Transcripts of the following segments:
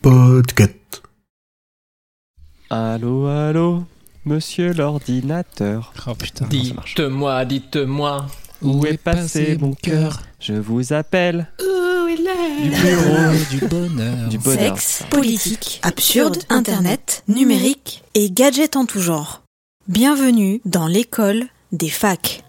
Podcast. Allô, allô, monsieur l'ordinateur. Oh putain. Dites-moi, dites-moi. Où est passé mon cœur Je vous appelle du bureau du bonheur. du bonheur. Sexe, politique, absurde, internet, numérique et gadgets en tout genre. Bienvenue dans l'école des facs.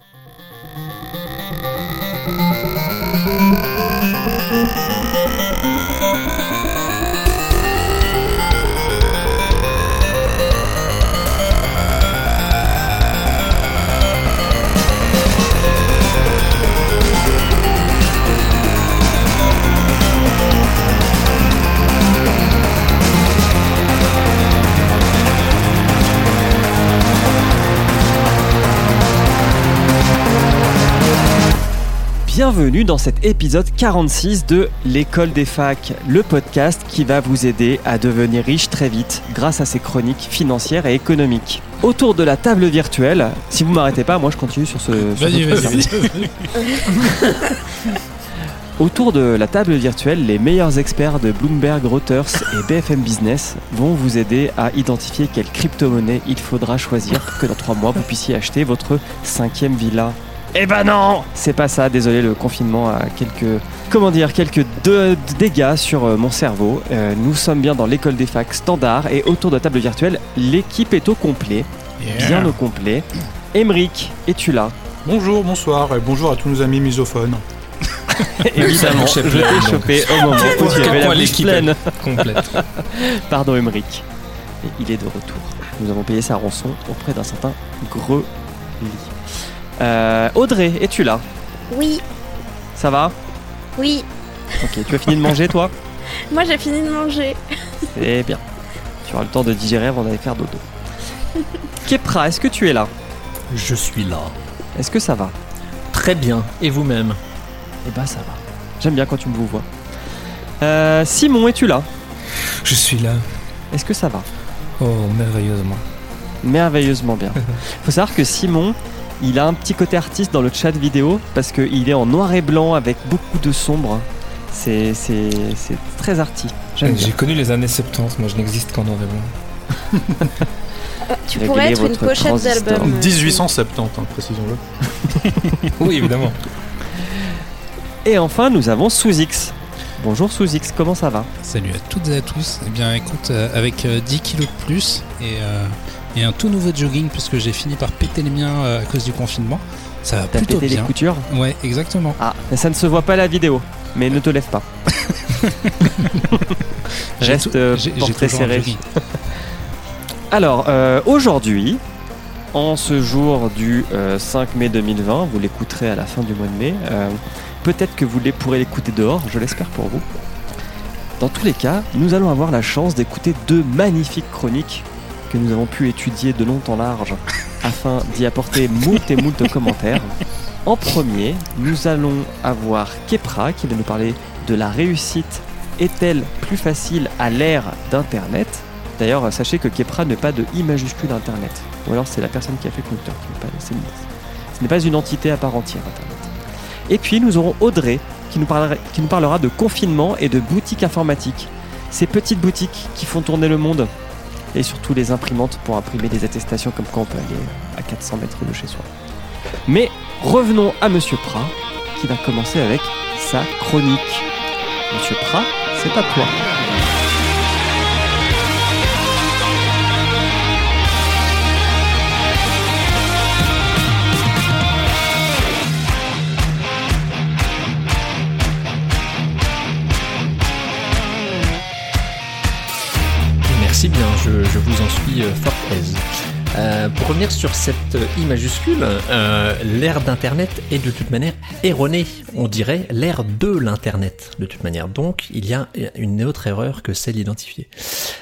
Bienvenue dans cet épisode 46 de l'école des facs, le podcast qui va vous aider à devenir riche très vite grâce à ses chroniques financières et économiques. Autour de la table virtuelle, si vous m'arrêtez pas, moi je continue sur ce. sur Vas-y, vas-y, vas-y. Autour de la table virtuelle, les meilleurs experts de Bloomberg, Reuters et BFM Business vont vous aider à identifier quelle crypto-monnaie il faudra choisir pour que dans trois mois vous puissiez acheter votre cinquième villa. Eh ben non C'est pas ça, désolé, le confinement a quelques... Comment dire Quelques de- dégâts sur euh, mon cerveau. Euh, nous sommes bien dans l'école des facs standard et autour de la table virtuelle, l'équipe est au complet, bien au complet. Emeric, es-tu là? Bonjour, bonsoir et bonjour à tous nos amis misophones. Évidemment, je t'ai chopé au moment où tu avais la point bouche l'équipe pleine. complète. Pardon Emeric. Et il est de retour. Nous avons payé sa rançon auprès d'un certain Greli. Euh, Audrey, es-tu là? Oui, Ça va? Oui. Ok, tu as fini de manger toi? Moi j'ai fini de manger. Eh bien. Tu auras le temps de digérer avant d'aller faire dodo. Kepra, est-ce que tu es là? Je suis là. Est-ce que ça va? Très bien. Et vous-même? Eh ben ça va. J'aime bien quand tu me vous vois. Euh, Simon, es-tu là? Je suis là. Est-ce que ça va? Oh, merveilleusement. merveilleusement bien. Faut savoir que Simon, il a un petit côté artiste dans le chat vidéo parce qu'il est en noir et blanc avec beaucoup de sombre. C'est c'est- c'est très arty. J'aime bien. J'ai connu les années 70, moi je n'existe qu'en noir et blanc. Tu Réglez pourrais être une pochette d'album. euh, 1870, hein, précisons-le. Oui, évidemment. Et enfin, nous avons Sous-X. Bonjour Sous-X, comment ça va? Salut à toutes et à tous. Eh bien, écoute, euh, avec euh, 10 kilos de plus et, euh, et un tout nouveau jogging, puisque j'ai fini par péter les miens euh, à cause du confinement, ça va T'as plutôt pété les bien. coutures Ouais, exactement. Ah, mais ça ne se voit pas à la vidéo. Mais ne te lève pas. Reste euh, portrait serré. Alors, euh, aujourd'hui, en ce jour du euh, 5 mai 2020, vous l'écouterez à la fin du mois de mai. Peut-être que vous les pourrez l'écouter dehors, je l'espère pour vous. Dans tous les cas, nous allons avoir la chance d'écouter deux magnifiques chroniques que nous avons pu étudier de long en large afin d'y apporter moult et moult commentaires. En premier, nous allons avoir Kepra qui va nous parler de la réussite est-elle plus facile à l'ère d'Internet? D'ailleurs, sachez que Kepra n'est pas de I majuscule Internet. Ou alors c'est la personne qui a fait le. Qui n'est pas, c'est- ce n'est pas une entité à part entière, Internet. Et puis nous aurons Audrey qui nous, parlera, qui nous parlera de confinement et de boutiques informatiques. Ces petites boutiques qui font tourner le monde. Et surtout les imprimantes pour imprimer des attestations comme quoi on peut aller à 400 mètres de chez soi. Mais revenons à Monsieur Prat qui va commencer avec sa chronique. Monsieur Prat, c'est à toi. Bien, je, vous en suis euh, fort aise. Euh, pour revenir sur cette euh, I majuscule, l'ère d'Internet est de toute manière erronée. On dirait l'ère de l'Internet, de toute manière. Donc, il y a une autre erreur que celle identifiée.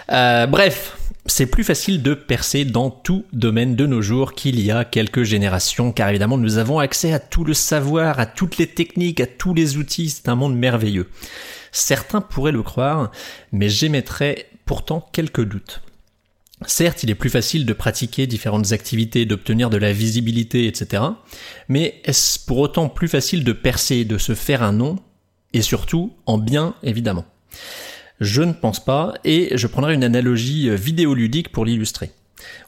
Bref, c'est plus facile de percer dans tout domaine de nos jours qu'il y a quelques générations, car évidemment, nous avons accès à tout le savoir, à toutes les techniques, à tous les outils. C'est un monde merveilleux. Certains pourraient le croire, mais j'émettrais pourtant quelques doutes. Certes, il est plus facile de pratiquer différentes activités, d'obtenir de la visibilité, etc. Mais est-ce pour autant plus facile de percer, de se faire un nom Et surtout, en bien, évidemment? Je ne pense pas, et je prendrai une analogie euh, vidéoludique pour l'illustrer.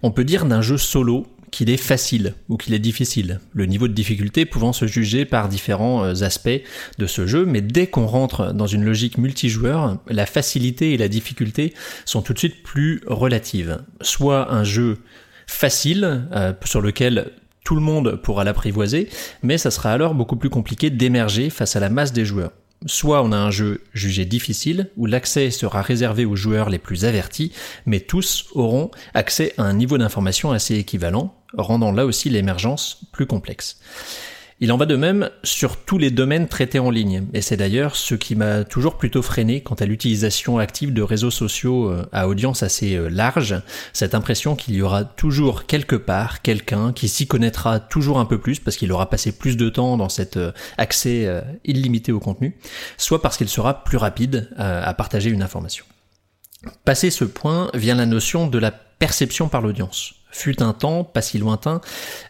On peut dire d'un jeu solo qu'il est facile ou qu'il est difficile, le niveau de difficulté pouvant se juger par différents euh, aspects de ce jeu, mais dès qu'on rentre dans une logique multijoueur, la facilité et la difficulté sont tout de suite plus relatives. Soit un jeu facile, euh, sur lequel tout le monde pourra l'apprivoiser, mais ça sera alors beaucoup plus compliqué d'émerger face à la masse des joueurs. Soit on a un jeu jugé difficile, où l'accès sera réservé aux joueurs les plus avertis, mais tous auront accès à un niveau d'information assez équivalent, rendant là aussi l'émergence plus complexe. Il en va de même sur tous les domaines traités en ligne, et c'est d'ailleurs ce qui m'a toujours plutôt freiné quant à l'utilisation active de réseaux sociaux euh, à audience assez euh, large, cette impression qu'il y aura toujours quelque part quelqu'un qui s'y connaîtra toujours un peu plus parce qu'il aura passé plus de temps dans cet euh, accès illimité au contenu, soit parce qu'il sera plus rapide à partager une information. Passé ce point vient la notion de la perception par l'audience fut un temps, pas si lointain,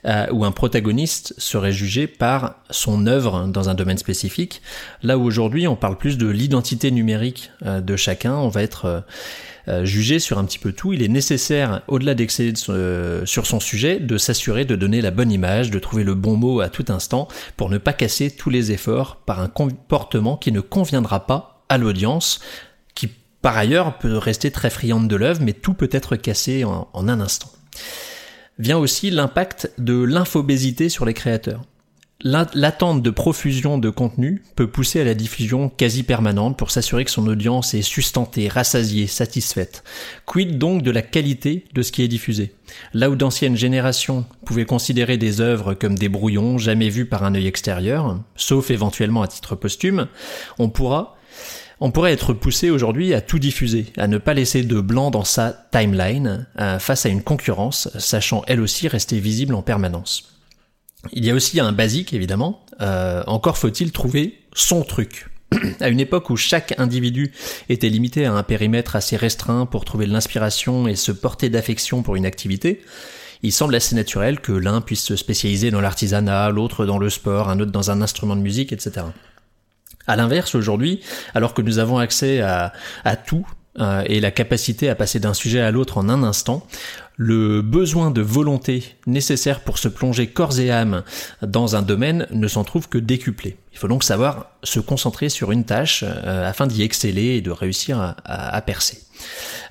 euh, où un protagoniste serait jugé par son œuvre dans un domaine spécifique. Là où aujourd'hui on parle plus de l'identité numérique euh, de chacun, on va être euh, jugé sur un petit peu tout. Il est nécessaire, au-delà d'exceller sur son sujet, de s'assurer de donner la bonne image, de trouver le bon mot à tout instant, pour ne pas casser tous les efforts par un comportement qui ne conviendra pas à l'audience, qui par ailleurs peut rester très friande de l'œuvre, mais tout peut être cassé en un instant vient aussi l'impact de l'infobésité sur les créateurs. L'attente de profusion de contenu peut pousser à la diffusion quasi permanente pour s'assurer que son audience est sustentée, rassasiée, satisfaite. Quid donc de la qualité de ce qui est diffusé? Là où d'anciennes générations pouvaient considérer des œuvres comme des brouillons jamais vus par un œil extérieur, sauf éventuellement à titre posthume, on pourra on pourrait être poussé aujourd'hui à tout diffuser, à ne pas laisser de blanc dans sa timeline euh, face à une concurrence, sachant elle aussi rester visible en permanence. Il y a aussi un basique évidemment, euh, encore faut-il trouver son truc. à une époque où chaque individu était limité à un périmètre assez restreint pour trouver de l'inspiration et se porter d'affection pour une activité, il semble assez naturel que l'un puisse se spécialiser dans l'artisanat, l'autre dans le sport, un autre dans un instrument de musique, etc. À l'inverse, aujourd'hui, alors que nous avons accès à, tout, euh, et la capacité à passer d'un sujet à l'autre en un instant, le besoin de volonté nécessaire pour se plonger corps et âme dans un domaine ne s'en trouve que décuplé. Il faut donc savoir se concentrer sur une tâche euh, afin d'y exceller et de réussir à, à, percer.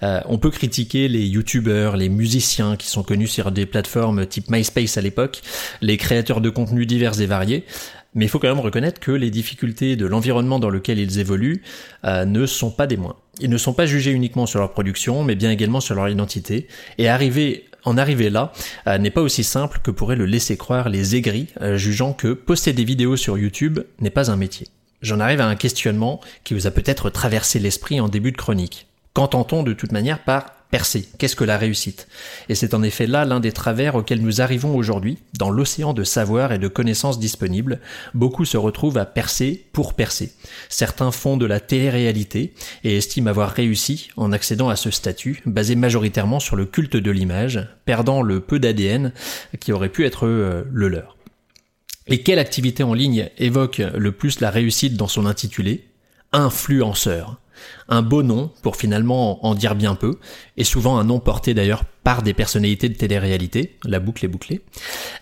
Euh, on peut critiquer les youtubeurs, les musiciens qui sont connus sur des plateformes type MySpace à l'époque, les créateurs de contenus divers et variés, mais il faut quand même reconnaître que les difficultés de l'environnement dans lequel ils évoluent euh, ne sont pas des moins. Ils ne sont pas jugés uniquement sur leur production, mais bien également sur leur identité. Et arriver en arriver là euh, n'est pas aussi simple que pourraient le laisser croire les aigris, euh, jugeant que poster des vidéos sur YouTube n'est pas un métier. J'en arrive à un questionnement qui vous a peut-être traversé l'esprit en début de chronique. Qu'entend-on de toute manière par percer. Qu'est-ce que la réussite? Et c'est en effet là l'un des travers auxquels nous arrivons aujourd'hui, dans l'océan de savoir et de connaissances disponibles. Beaucoup se retrouvent à percer pour percer. Certains font de la télé-réalité et estiment avoir réussi en accédant à ce statut, basé majoritairement sur le culte de l'image, perdant le peu d'ADN qui aurait pu être euh, le leur. Et quelle activité en ligne évoque le plus la réussite dans son intitulé? Influenceur un beau nom pour finalement en dire bien peu, et souvent un nom porté d'ailleurs par des personnalités de télé-réalité, la boucle est bouclée,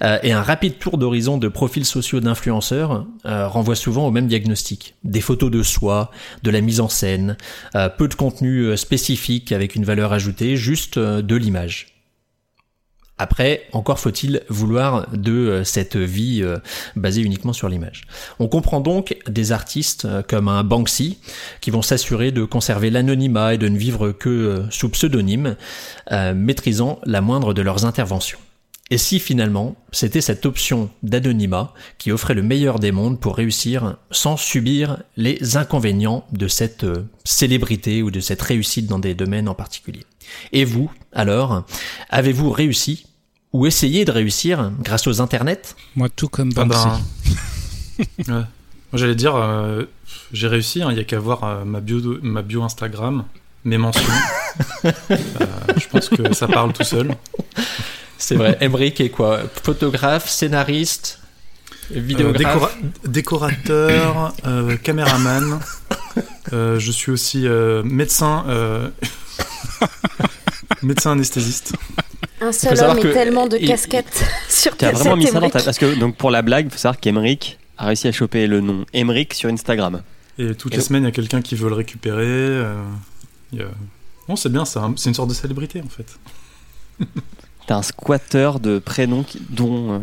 euh, et un rapide tour d'horizon de profils sociaux d'influenceurs euh, renvoie souvent au même diagnostic. Des photos de soi, de la mise en scène, euh, peu de contenu spécifique avec une valeur ajoutée, juste de l'image. Après, encore faut-il vouloir de euh, cette vie euh, basée uniquement sur l'image. On comprend donc des artistes euh, comme un Banksy qui vont s'assurer de conserver l'anonymat et de ne vivre que sous pseudonyme, maîtrisant la moindre de leurs interventions. Et si finalement c'était cette option d'anonymat qui offrait le meilleur des mondes pour réussir sans subir les inconvénients de cette célébrité ou de cette réussite dans des domaines en particulier? Et vous, alors, avez-vous réussi ou essayer de réussir grâce aux internets Moi, tout comme Ah Banksy. ben, ouais. Moi, j'allais dire, euh, j'ai réussi, hein, il n'y a qu'à voir euh, ma, bio, ma bio Instagram, mes mentions. Euh, je pense que ça parle tout seul. C'est vrai. Emmerich est quoi? Photographe, scénariste Euh, Vidéographe? décora- décorateur, euh, caméraman. Euh, je suis aussi euh, médecin, euh, médecin anesthésiste. Un seul homme et tellement de il- casquettes sur Tu as cassette vraiment mis ça dans ta. Parce que, donc, pour la blague, il faut savoir qu'Emeric a réussi à choper le nom Emeric sur Instagram. Et toutes Et les donc- semaines, il y a quelqu'un qui veut le récupérer. euh, il y a- Non, c'est bien, c'est un- c'est une sorte de célébrité en fait. T'as un squatter de prénom qui- dont. euh,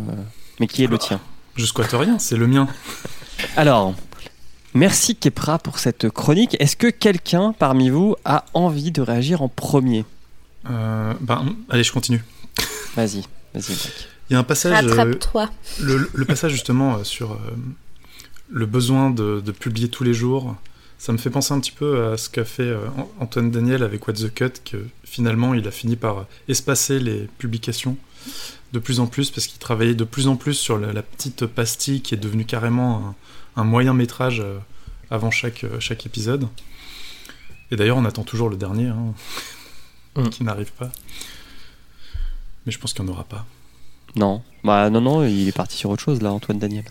mais qui est le tien. Je squatte rien, c'est le mien. Alors, merci Kepra pour cette chronique. Est-ce que quelqu'un parmi vous a envie de réagir en premier? Euh, ben, allez, je continue. Vas-y, vas-y. Il y a un passage, euh, Rattrape-toi. le, le passage justement euh, sur euh, le besoin de, de publier tous les jours. Ça me fait penser un petit peu à ce qu'a fait euh, An- Antoine Daniel avec What the Cut, que finalement il a fini par espacer les publications de plus en plus parce qu'il travaillait de plus en plus sur la, la petite pastille qui est devenue carrément un, un moyen métrage avant chaque, chaque épisode. Et d'ailleurs, on attend toujours le dernier, hein, Mm. qui n'arrive pas. Mais je pense qu'il n'y en aura pas. Non, bah non, non, il est parti sur autre chose là, Antoine Daniel.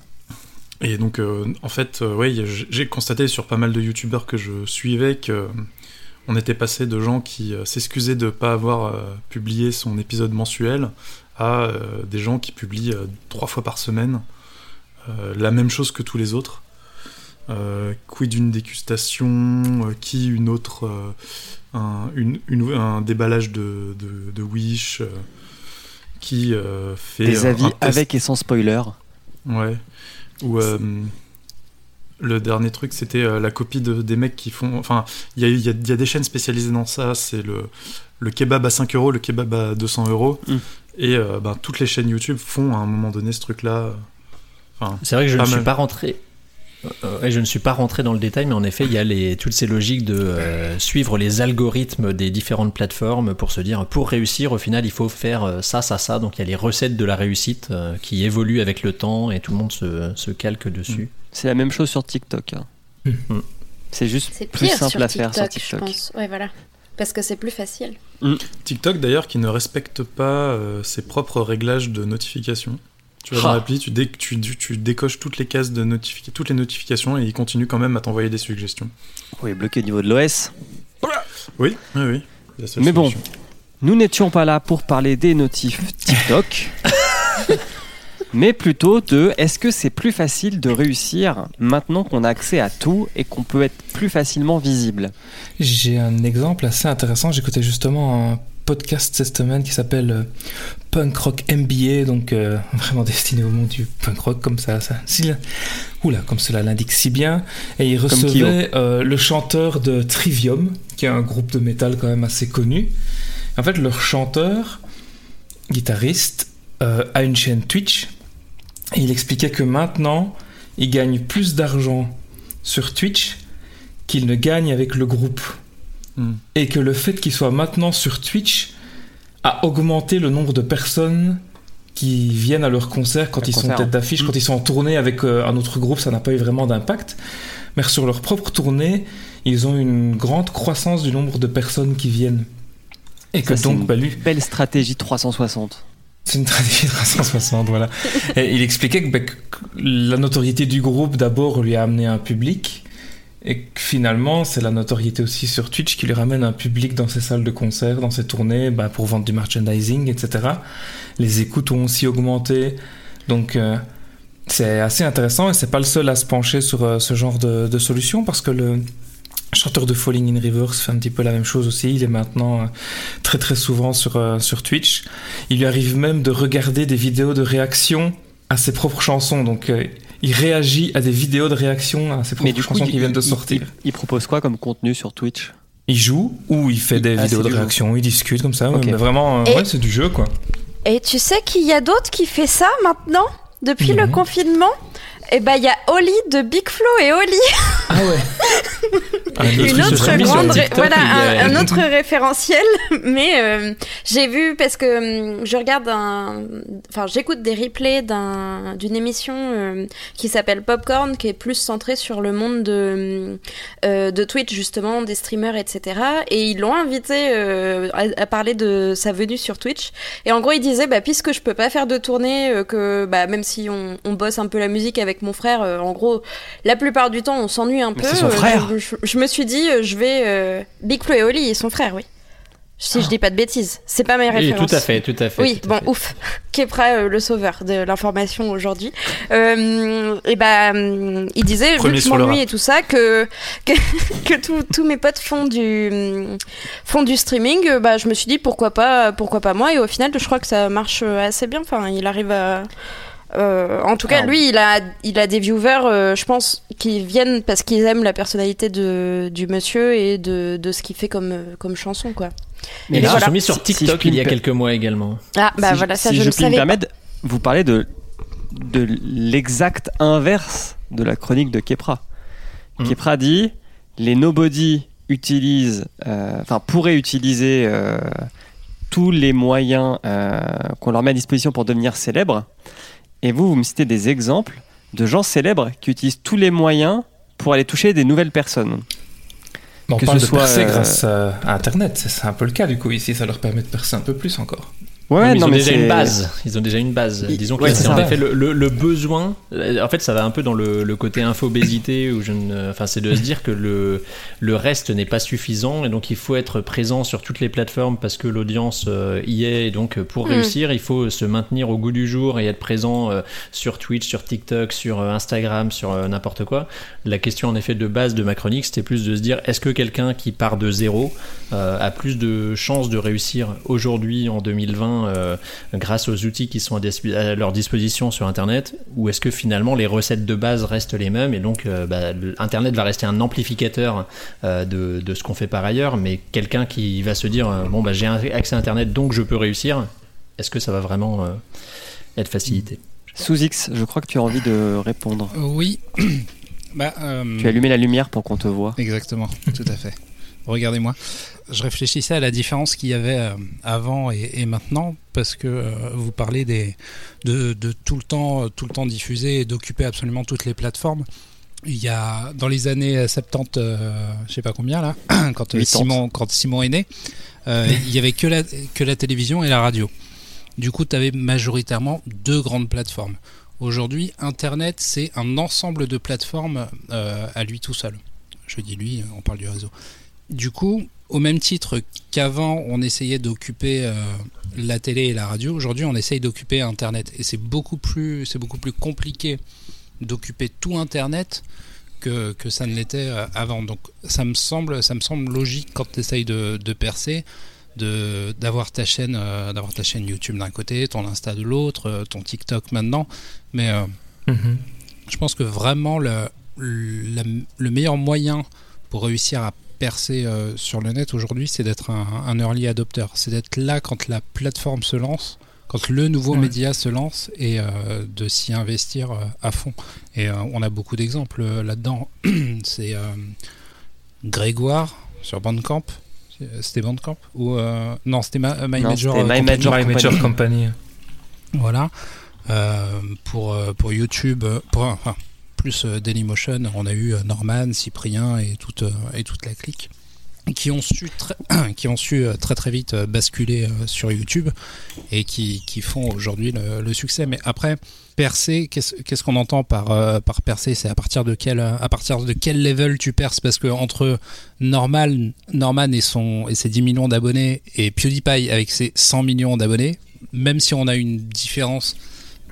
Et donc, euh, en fait, euh, ouais, j'ai- constaté sur pas mal de youtubeurs que je suivais que euh, on était passé de gens qui euh, s'excusaient de pas avoir euh, publié son épisode mensuel à des gens qui publient trois fois par semaine la même chose que tous les autres. Euh, quid d'une dégustation, euh, qui une autre, euh, un, une- une- un déballage de, de, de Wish, euh, qui euh, fait Des avis avec et sans spoiler. Ouais. Ou le dernier truc, c'était la copie de, des mecs qui font. Enfin, il y a, il y a- il y a des chaînes spécialisées dans ça. C'est le, le kebab à 5 euros, le kebab à 200 euros. Mm. Et euh, ben, toutes les chaînes YouTube font à un moment donné ce truc-là. Enfin, C'est vrai que je ne suis pas rentré. Euh, je ne suis pas rentré dans le détail, mais en effet, il y a les, toutes ces logiques de euh, suivre les algorithmes des différentes plateformes pour se dire, pour réussir, au final, il faut faire euh, ça, ça, ça. Donc il y a les recettes de la réussite euh, qui évoluent avec le temps et tout le monde se, se calque dessus. C'est la même chose sur TikTok. hein. Mm. C'est juste plus simple à faire sur TikTok, je pense. Ouais, voilà. Parce que c'est plus facile. TikTok d'ailleurs qui ne respecte pas euh, ses propres réglages de notification. Tu vas dans Ah. l'appli, tu, dé- tu, tu- tu décoches toutes les cases de notification, toutes les notifications et il continue quand même à t'envoyer des suggestions. Oui, bloqué au niveau de l'OS. Oui, oui, oui. Mais bon. Nous n'étions pas là pour parler des notifs TikTok, mais plutôt de est-ce que c'est plus facile de réussir maintenant qu'on a accès à tout et qu'on peut être plus facilement visible? J'ai un exemple assez intéressant. J'écoutais justement un podcast cette semaine qui s'appelle euh, Punk Rock MBA, donc euh, vraiment destiné au monde du punk rock, comme ça, ça oula, comme cela l'indique si bien. Et il recevait euh, le chanteur de Trivium, qui est un groupe de métal quand même assez connu. En fait, leur chanteur, guitariste, euh, a une chaîne Twitch. Et il expliquait que maintenant, il gagne plus d'argent sur Twitch qu'il ne gagne avec le groupe. Et que le fait qu'il soit maintenant sur Twitch a augmenté le nombre de personnes qui viennent à leur concert quand ils sont concert. tête d'affiche, Mm. quand ils sont en tournée avec euh, un autre groupe, ça n'a pas eu vraiment d'impact. Mais sur leur propre tournée, ils ont une grande croissance du nombre de personnes qui viennent. Et que c'est une donc, bah, lui, Belle stratégie 360. c'est une stratégie 360, voilà. Et il expliquait que, bah, que la notoriété du groupe d'abord lui a amené un public, et finalement c'est la notoriété aussi sur Twitch qui lui ramène un public dans ses salles de concert, dans ses tournées, bah, pour vendre du merchandising, etc. Les écoutes ont aussi augmenté, donc euh, c'est assez intéressant et c'est pas le seul à se pencher sur euh, ce genre de, solution parce que le chanteur de Falling in Reverse fait un petit peu la même chose aussi. Il est maintenant euh, très très souvent sur, sur Twitch. Il lui arrive même de regarder des vidéos de réaction à ses propres chansons. Donc il réagit à des vidéos de réaction à ses propres coup, chansons il, qui viennent de sortir. il- il propose quoi comme contenu sur Twitch? Il joue ou il fait des ah, vidéos de jeu. réaction, il discute comme ça. Mais vraiment, euh, Et- ouais, c'est du jeu quoi. Et tu sais qu'il y a d'autres qui fait ça maintenant depuis le confinement? Et bah, il y a Oli de Big Flo et Oli. Ah ouais. Un une truc autre grande, voilà, un, un autre référentiel. Mais euh, j'ai vu parce que hum, je regarde un, enfin j'écoute des replays d'un d'une émission euh, qui s'appelle Popcorn, qui est plus centrée sur le monde de euh, de Twitch justement, des streamers, etc. Et ils l'ont invité euh, à, à parler de sa venue sur Twitch. Et en gros, il disait, bah puisque je peux pas faire de tournée, euh, que bah même si on, on bosse un peu la musique avec mon frère, euh, en gros, la plupart du temps, on s'ennuie un Mais peu. son euh, frère. je, je- je me suis dit, euh, je vais. Big Flo et Oli et son frère, oui. Si je dis pas de bêtises. C'est pas mes Oui, références. tout à fait, tout à fait. Oui, bon, fait. ouf. Kepra, euh, le sauveur de l'information aujourd'hui. Euh, et bah, hum, il disait, vu Premier que je sur le m'ennuie et tout ça, que, que, que tous- mes potes font du, font du streaming, bah, je me suis dit, pourquoi pas, pourquoi pas moi. Et au final, je crois que ça marche assez bien. Enfin, il arrive à. Euh, en tout cas, Alors- lui, il a, il a des viewers, euh, je pense, qui viennent parce qu'ils aiment la personnalité de, du monsieur et de, de ce qu'il fait comme, euh, comme chanson, quoi. Mais Et ils voilà. sont mis sur si TikTok il y a me quelques mois également. Ah, bah si, voilà, ça, si je, je me savais pas. permettre, vous parlez de, de l'exact inverse de la chronique de Kepra. Mhm. Kepra dit les nobody utilisent, euh, enfin pourraient utiliser euh, tous les moyens euh, qu'on leur met à disposition pour devenir célèbres. Et vous, vous me citez des exemples de gens célèbres qui utilisent tous les moyens pour aller toucher des nouvelles personnes. Mais on Que parle ce de soit, percer euh, grâce à Internet. C'est c'est un peu le cas du coup ici. Ça leur permet de percer un peu plus encore. Ouais, Non, mais ils non, ont mais déjà une base. Ils ont déjà une base. Il- Disons que ouais, c'est c'est en ça. effet le, le- le besoin. euh, En fait, ça va un peu dans le, le côté infobésité où je ne. Enfin, c'est de se dire que le le reste n'est pas suffisant et donc il faut être présent sur toutes les plateformes parce que l'audience euh, y est. Et donc pour Mm. réussir, il faut se maintenir au goût du jour et être présent euh, sur Twitch, sur TikTok, sur euh, Instagram, sur euh, n'importe quoi. La question en effet de base de ma chronique, c'était plus de se dire est-ce que quelqu'un qui part de zéro euh, a plus de chances de réussir aujourd'hui en 2020 euh, grâce aux outils qui sont à, leur disposition sur Internet ou est-ce que finalement les recettes de base restent les mêmes et donc euh, bah, Internet va rester un amplificateur euh, de, de ce qu'on fait par ailleurs mais quelqu'un qui va se dire euh, bon bah j'ai un accès à Internet donc je peux réussir est-ce que ça va vraiment euh, être facilité? Sous X, je crois que tu as envie de répondre. Oui. bah, euh, Tu as allumé la lumière pour qu'on te voit. Exactement, tout à fait. Regardez-moi. Je réfléchissais à la différence qu'il y avait euh, avant et, et maintenant, parce que euh, vous parlez des, de, de tout le temps, euh, tout le temps diffuser et d'occuper absolument toutes les plateformes. Il y a dans les années 70, euh, je sais pas combien là, quand euh, 80. Simon, quand Simon est né, il y avait que la, que la télévision et la radio. Du coup, tu avais majoritairement deux grandes plateformes. Aujourd'hui, Internet, c'est un ensemble de plateformes à lui tout seul. Je dis lui, on parle du réseau. Du coup, au même titre qu'avant, on essayait d'occuper euh, la télé et la radio, aujourd'hui, on essaye d'occuper Internet. Et c'est beaucoup plus, c'est beaucoup plus compliqué d'occuper tout Internet que, que ça ne l'était euh, avant. Donc, ça me semble, ça me semble logique quand tu essayes de, de percer de d'avoir ta chaîne euh, d'avoir ta chaîne YouTube d'un côté ton Insta de l'autre euh, ton TikTok maintenant mais euh, je pense que vraiment le, le, le meilleur moyen pour réussir à percer euh, sur le net aujourd'hui, c'est d'être un, un early adopter. C'est d'être là quand la plateforme se lance, quand le nouveau Ouais. média se lance et euh, de s'y investir euh, à fond. Et euh, on a beaucoup d'exemples euh, là-dedans. c'est euh, Grégoire sur Bandcamp. C'était Bandcamp ou euh, non c'était Ma- My Non, Major My Company. Major My Major Company. Voilà. Euh, pour, pour YouTube, pour, enfin, plus euh, Dailymotion, on a eu euh, Norman, Cyprien et toute, euh, et toute la clique qui ont su très, qui ont su très très vite basculer sur YouTube et qui, qui font aujourd'hui le, succès. Mais après, percer, qu'est-ce qu'on entend par, par percer? C'est à partir de quel à partir de quel level tu perces? Parce que entre Normal, Norman et son et ses 10 millions d'abonnés et PewDiePie avec ses 100 millions d'abonnés, même si on a une différence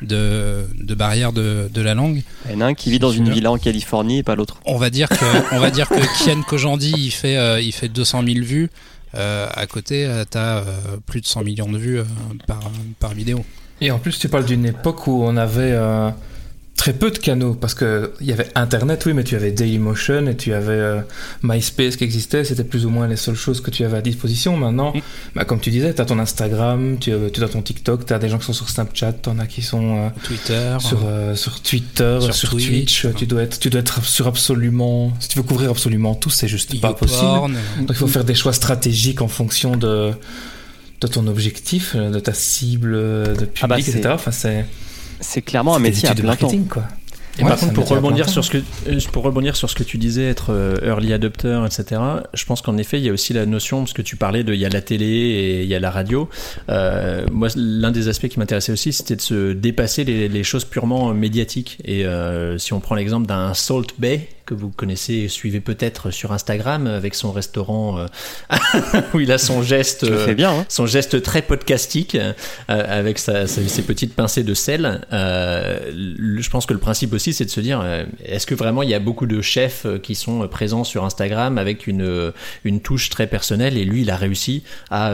de, de barrière de, de la langue, Il y en a un qui vit dans une villa en Californie et pas l'autre. on va dire que on va dire que Kian Kojandi il fait euh, il fait 200 000 vues. Euh, à côté, euh, t'as euh, plus de 100 millions de vues euh, par, par vidéo. Et en plus, tu parles d'une époque où on avait euh, très peu de canaux parce que il y avait Internet, oui, mais tu avais Dailymotion et tu avais euh, MySpace qui existait. C'était plus ou moins les seules choses que tu avais à disposition. Maintenant, Mm. bah, comme tu disais, tu as ton Instagram, tu as, tu as ton TikTok, tu as des gens qui sont sur Snapchat, tu en as qui sont euh, Twitter. sur, euh, sur Twitter, sur, sur Twitch. Twitch. Tu dois, être, tu dois être sur absolument. Si tu veux couvrir absolument tout, c'est juste pas possible. Donc il faut faire des choix stratégiques en fonction de, de ton objectif, euh, de ta cible euh, de public, Ah bah, c'est- etc. Enfin, c'est C'est clairement un métier à études de plein temps. marketing, quoi. Et Ouais, par contre, pour rebondir, sur ce que, euh, pour rebondir sur ce que tu disais, être euh, early adopter, etc., je pense qu'en effet, il y a aussi la notion, parce que tu parlais de, il y a la télé et il y a la radio. Euh, moi, l'un des aspects qui m'intéressait aussi, c'était de se dépasser les, les choses purement médiatiques. Et euh, si on prend l'exemple d'un Salt Bay, que vous connaissez et suivez peut-être sur Instagram, avec son restaurant euh, où il a son geste... Euh, bien, hein son geste très podcastique euh, avec sa- sa- ses petites pincées de sel. euh, le- je pense que le principe aussi, c'est de se dire, est-ce que vraiment il y a beaucoup de chefs qui sont présents sur Instagram avec une une touche très personnelle et lui, il a réussi à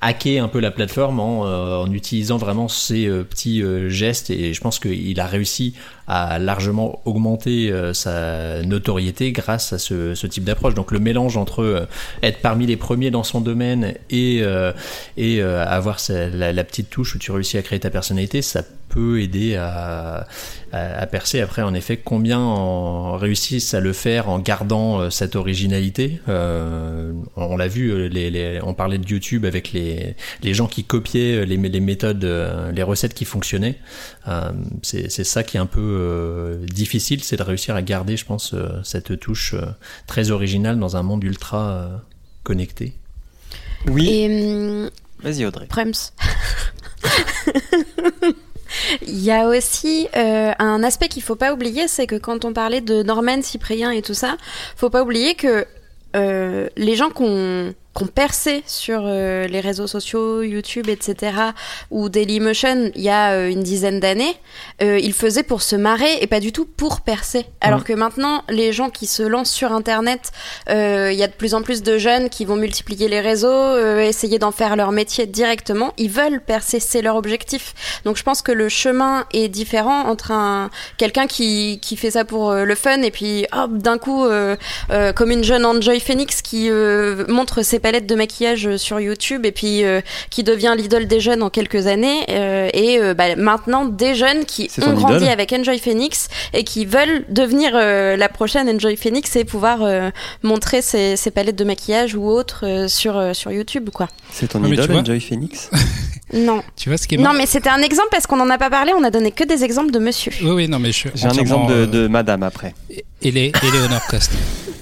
hacker un peu la plateforme en, en utilisant vraiment euh, petits gestes et je pense qu'il a réussi à largement augmenter euh, sa notoriété grâce à ce, type d'approche. Donc le mélange entre euh, être parmi les premiers dans son domaine et, euh, et euh, avoir sa- la, la petite touche où tu réussis à créer ta personnalité, ça peut aider à, à, à percer. Après, en effet, combien en réussissent à le faire en gardant euh, cette originalité? Euh, On, l'a vu, euh, les, les- on parlait de YouTube avec les, les gens qui copiaient les, les méthodes, les recettes qui fonctionnaient. Euh, c'est ça qui est un peu euh, difficile, c'est de réussir à garder, je pense, euh, cette touche euh, très originale dans un monde ultra euh, connecté. Oui. Hum, Vas-y, Audrey. Prems. Il y a aussi euh, un aspect qu'il faut pas oublier, c'est que quand on parlait de Norman, Cyprien et tout ça, faut pas oublier que euh, les gens qu'on percé sur euh, les réseaux sociaux, YouTube, etc., ou Dailymotion, il y a euh, une dizaine d'années, euh, ils faisaient pour se marrer et pas du tout pour percer. Alors que maintenant, les gens qui se lancent sur Internet, il y a de plus en plus de jeunes qui vont multiplier les réseaux, essayer d'en faire leur métier directement. Ils veulent percer, c'est leur objectif. Donc je pense que le chemin est différent entre un quelqu'un qui, qui fait ça pour le fun et puis hop d'un coup comme une jeune Enjoy Phoenix qui montre ses palettes de maquillage euh, sur YouTube et puis euh, qui devient l'idole des jeunes en quelques années euh, et euh, bah, maintenant des jeunes qui ont grandi idole avec Enjoy Phoenix et qui veulent devenir euh, la prochaine Enjoy Phoenix et pouvoir euh, montrer ses, ses palettes de maquillage ou autres euh, sur, euh, sur YouTube quoi. C'est ton Ouais, idole, Enjoy Phoenix? Non. Tu vois ce qui est Non mais c'était un exemple parce qu'on en a pas parlé, on a donné que des exemples de monsieur. Oui, oui, non, mais je J'ai un exemple de, de madame après. Élé- Éléonore Coste.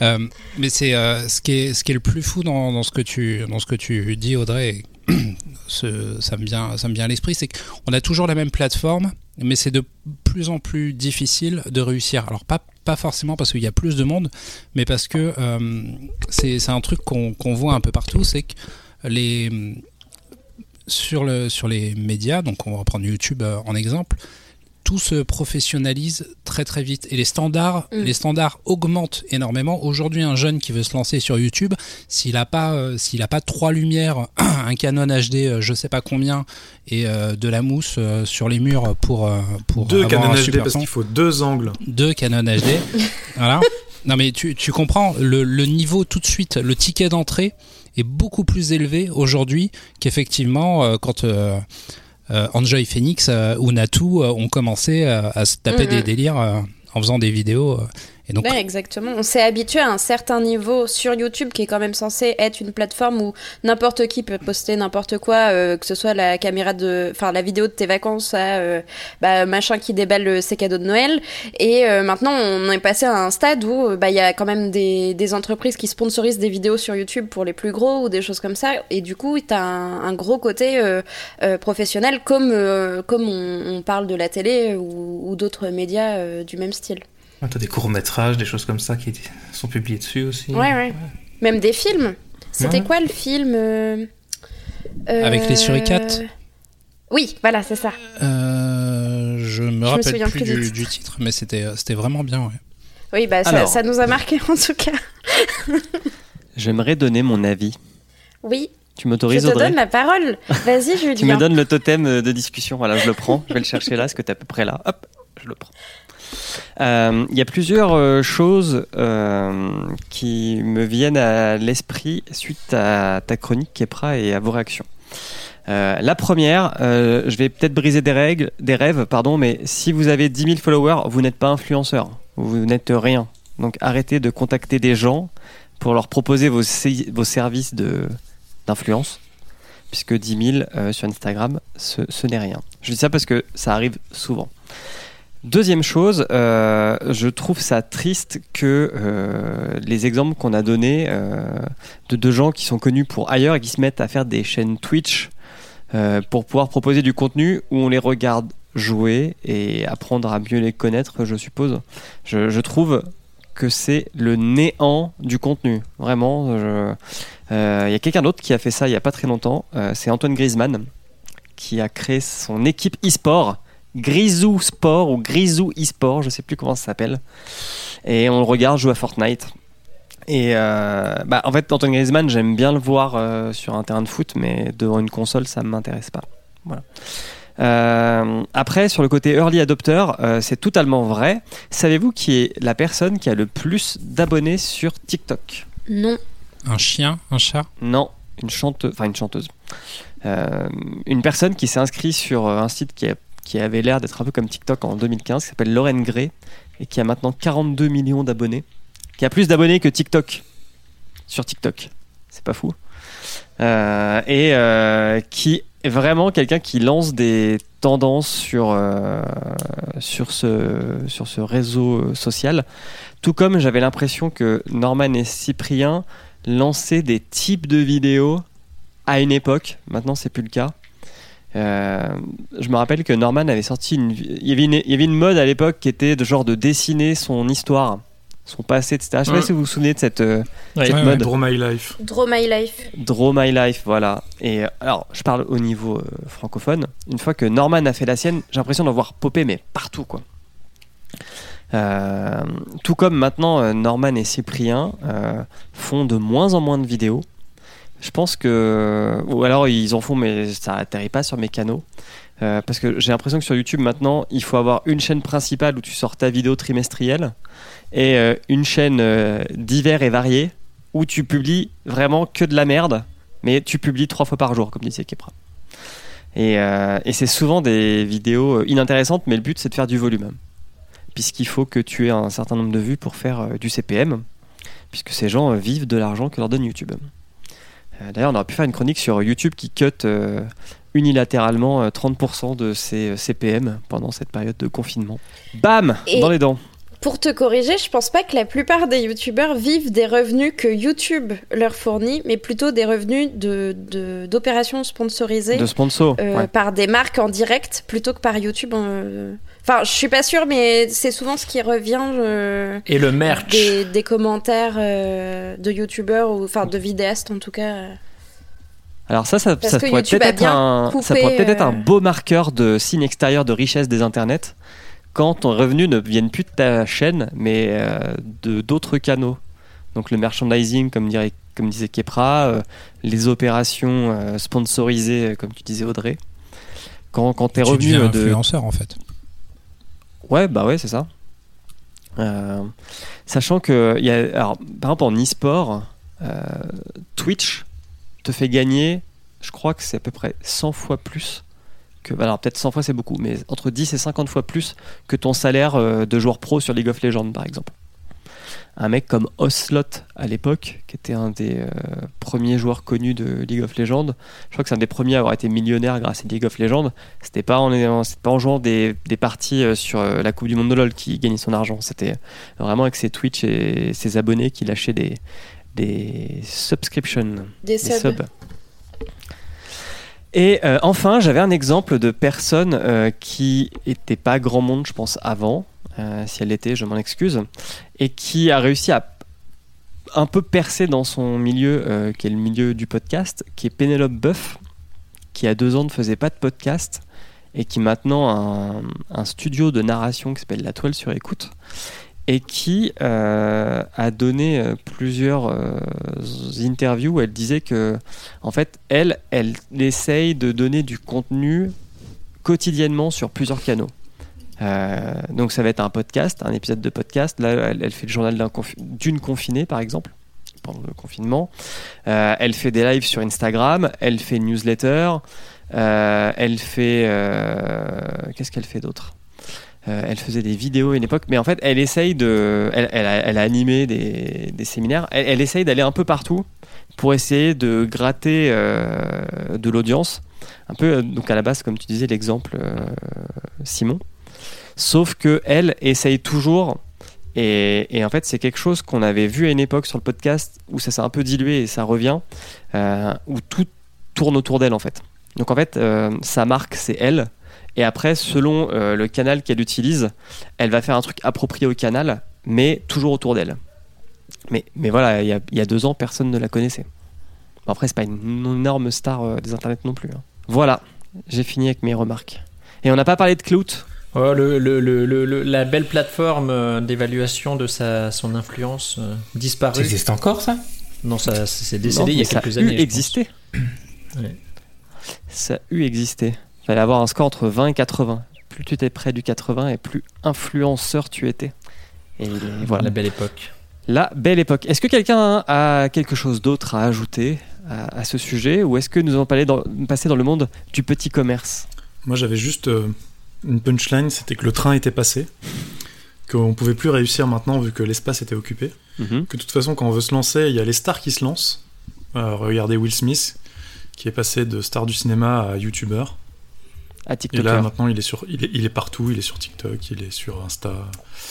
Euh, mais c'est euh, ce qui est ce qui est le plus fou dans, dans ce que tu dans ce que tu dis Audrey. et ça me vient ça me vient à l'esprit, c'est qu'on a toujours la même plateforme, mais c'est de plus en plus difficile de réussir. Alors pas pas forcément parce qu'il y a plus de monde, mais parce que euh, c'est un truc qu'on qu'on voit un peu partout, c'est que les sur le sur les médias, donc on va prendre YouTube euh, en exemple, tout se professionnalise très très vite. Et les standards Mm. les standards augmentent énormément. Aujourd'hui un jeune qui veut se lancer sur YouTube s'il a pas euh, s'il a pas trois lumières un Canon HD euh, je sais pas combien et euh, de la mousse euh, sur les murs pour euh, pour Deux avoir Canon un HD super parce qu'il faut deux angles. deux Canon HD voilà. Non mais tu, tu comprends le, le niveau tout de suite le ticket d'entrée est beaucoup plus élevé aujourd'hui qu'effectivement euh, quand Enjoy Phoenix euh, ou Natu euh, ont commencé euh, à se taper Mhm. des délires euh, en faisant des vidéos. Et Ouais, exactement. On s'est habitué à un certain niveau sur YouTube qui est quand même censé être une plateforme où n'importe qui peut poster n'importe quoi, euh, que ce soit la caméra de, enfin la vidéo de tes vacances à euh, bah, machin qui déballe euh, ses cadeaux de Noël. Et euh, maintenant, on est passé à un stade où euh, bah il y a quand même des, des entreprises qui sponsorisent des vidéos sur YouTube pour les plus gros ou des choses comme ça. Et du coup, t'as un, un gros côté euh, professionnel comme comme on, on parle de la télé ou, ou d'autres médias du même style. Ah, T'as des courts-métrages, des choses comme ça qui sont publiés dessus aussi. Ouais, ouais. Même des films. C'était Ouais. quoi le film euh, euh, Avec les suricates Oui, voilà, c'est ça. euh, je me me rappelle souviens plus, plus du du, titre. mais c'était c'était vraiment bien. Ouais. Oui, bah ça, Alors. ça nous a marqué en tout cas. J'aimerais donner mon avis. Oui, Tu je m'autorises, te Audrey donne la parole. Vas-y, Julien. Tu me donnes le totem euh, de discussion. Voilà, je le prends. Je vais le chercher là. Est-ce que tu es à peu près là Hop, je le prends. Euh, Il y a plusieurs euh, choses euh, qui me viennent à l'esprit suite à ta chronique, Kepra, et à vos réactions. La première, je vais peut-être briser des règles, des rêves, pardon, mais si vous avez 10 000 followers, vous n'êtes pas influenceur, vous n'êtes rien. Donc arrêtez de contacter des gens pour leur proposer vos, services d'influence, puisque 10 000 euh, sur Instagram, ce n'est rien. Je dis ça parce que ça arrive souvent. Deuxième chose, euh, je trouve ça triste que euh, les exemples qu'on a donnés euh, de, de gens qui sont connus pour ailleurs et qui se mettent à faire des chaînes Twitch pour pouvoir proposer du contenu où on les regarde jouer et apprendre à mieux les connaître, je suppose. Je, trouve que c'est le néant du contenu. Vraiment, il y a quelqu'un d'autre qui a fait ça il y a pas très longtemps. C'est Antoine Griezmann qui a créé son équipe e-sport, Grisou Sport ou Grisou e-sport, je sais plus comment ça s'appelle. Et on le regarde jouer à Fortnite. Et euh, bah, en fait, Antoine Griezmann, j'aime bien le voir euh, sur un terrain de foot, mais devant une console, ça ne m'intéresse pas. Voilà. Euh, après, sur le côté early adopter, euh, c'est totalement vrai. Savez-vous qui est la personne qui a le plus d'abonnés sur TikTok? Non. Un chien, un chat? Non, une chanteuse, enfin une chanteuse. Euh, une personne qui s'est inscrite sur un site qui, a- qui avait l'air d'être un peu comme TikTok en 2015, qui s'appelle Lauren Gray, et qui a maintenant 42 millions d'abonnés. Qui a plus d'abonnés que TikTok sur TikTok. C'est pas fou. Euh, et euh, qui est vraiment quelqu'un qui lance des tendances sur, euh, sur, ce, sur ce réseau social. Tout comme j'avais l'impression que Norman et Cyprien lançaient des types de vidéos à une époque. Maintenant, c'est plus le cas. Euh, je me rappelle que Norman avait sorti une, il y avait une, il y avait une mode à l'époque qui était de genre de dessiner son histoire, son passé, etc. Je sais pas Ouais. si vous vous souvenez de cette, euh, Ouais. cette Ouais, mode. Draw My Life. Draw My Life. Draw My Life, voilà. Et euh, alors, je parle au niveau euh, francophone. Une fois que Norman a fait la sienne, j'ai l'impression d'en voir popper, mais partout, quoi. Euh, tout comme maintenant, Norman et Cyprien euh, font de moins en moins de vidéos. Je pense que. Ou alors ils en font, mais ça atterrit pas sur mes canaux. Euh, parce que j'ai l'impression que sur YouTube maintenant, il faut avoir une chaîne principale où tu sors ta vidéo trimestrielle et euh, une chaîne euh, divers et variée où tu publies vraiment que de la merde, mais tu publies trois fois par jour, comme disait Kepra. Et, c'est souvent des vidéos inintéressantes, mais le but c'est de faire du volume. Puisqu'il faut que tu aies un certain nombre de vues pour faire du CPM, puisque ces gens vivent de l'argent que leur donne YouTube. Euh, D'ailleurs, on aurait pu faire une chronique sur YouTube qui cut euh, unilatéralement euh, 30% de ses euh, CPM pendant cette période de confinement. Bam Et- Dans les dents. Pour te corriger, je pense pas que la plupart des youtubeurs vivent des revenus que YouTube leur fournit, mais plutôt des revenus de, de- d'opérations sponsorisées De euh, ouais. par des marques en direct plutôt que par YouTube. euh. Enfin, je suis pas sûre, mais c'est souvent ce qui revient euh, Et le merch. des, des commentaires euh, de youtubeurs ou enfin de vidéastes en tout cas. Alors ça, ça, ça pourrait peut-être a être, un, ça pourrait peut-être être un euh, beau marqueur de signe extérieur de richesse des internets quand ton revenu ne vienne plus de ta chaîne, mais euh, de d'autres canaux. Donc le merchandising, comme, dirait, comme disait Kepra, euh, les opérations euh, sponsorisées, euh, comme tu disais Audrey. Quand, quand tes Tu revenus deviens euh, de, influenceur en fait. Ouais, bah ouais, c'est ça. Euh, sachant que, y a, alors, par exemple, en e-sport, euh, Twitch te fait gagner, je crois que c'est à peu près 100 fois plus que. Alors, peut-être 100 fois c'est beaucoup, mais entre 10 et 50 fois plus que ton salaire euh, de joueur pro sur League of Legends, par exemple. Un mec comme Oslot à l'époque, qui était un des euh, premiers joueurs connus de League of Legends, je crois que c'est un des premiers à avoir été millionnaire grâce à League of Legends. C'était pas en, pas en jouant des, des parties euh, sur euh, la Coupe du Monde de LoL qui gagnait son argent. C'était vraiment avec ses Twitch et ses abonnés qui lâchaient des, des subscriptions. Des Des subs. subs. Et euh, enfin, j'avais un exemple de personne euh, qui était pas grand monde, je pense, avant. Euh, si elle l'était, je m'en excuse. Et qui a réussi à un peu percer dans son milieu, euh, qui est le milieu du podcast, qui est Pénélope Boeuf, qui a deux ans ne faisait pas de podcast et qui maintenant a un, studio de narration qui s'appelle La Toile sur écoute et qui euh, a donné plusieurs interviews où elle disait que en fait elle elle essaye de donner du contenu quotidiennement sur plusieurs canaux Euh, donc ça va être un podcast, un épisode de podcast. Là, elle, fait le journal d'une confinée, par exemple, pendant le confinement. Euh, elle fait des lives sur Instagram. Elle fait une newsletter. Euh, elle fait... Qu'est-ce qu'elle fait d'autre? Elle faisait des vidéos à une époque, mais en fait, elle essaye de. Elle, a, animé des, séminaires. Elle, essaye d'aller un peu partout pour essayer de gratter de l'audience. Un peu, donc à la base, comme tu disais, l'exemple Simon. Sauf que elle essaye toujours. Et, en fait, c'est quelque chose qu'on avait vu à une époque sur le podcast où ça s'est un peu dilué et ça revient, euh, où tout tourne autour d'elle en fait. Donc en fait, euh, sa marque, c'est elle. Et après, selon euh, le canal qu'elle utilise, elle va faire un truc approprié au canal, mais toujours autour d'elle. Mais, mais voilà, il y, a, deux ans, personne ne la connaissait. Après, c'est pas une énorme star des internets non plus. hein. Voilà, j'ai fini avec mes remarques. Et on n'a pas parlé de Clout. Oh, le, le- le- le- le- la belle plateforme euh, d'évaluation de sa, son influence euh, Ça disparue. existe encore, ça? Non, ça c'est Non, décédé il y a ça quelques a années. eu je pense. existé. Ouais. Ça a eu existé. Il fallait avoir un score entre 20 et 80. Plus tu étais près du 80 et plus influenceur tu étais. Et voilà. La belle époque. La belle époque. Est-ce que quelqu'un a quelque chose d'autre à ajouter à, à ce sujet? Ou est-ce que nous allons dans- passer dans le monde du petit commerce? Moi, j'avais juste euh, une punchline, c'était que le train était passé, qu'on pouvait plus réussir maintenant vu que l'espace était occupé, Mhm. que de toute façon, quand on veut se lancer, il y a les stars qui se lancent. Euh, regardez Will Smith, qui est passé de star du cinéma à youtubeur. À Et TikTok. là, maintenant, il est, sur, il, est, il est partout, il est sur TikTok, il est sur Insta.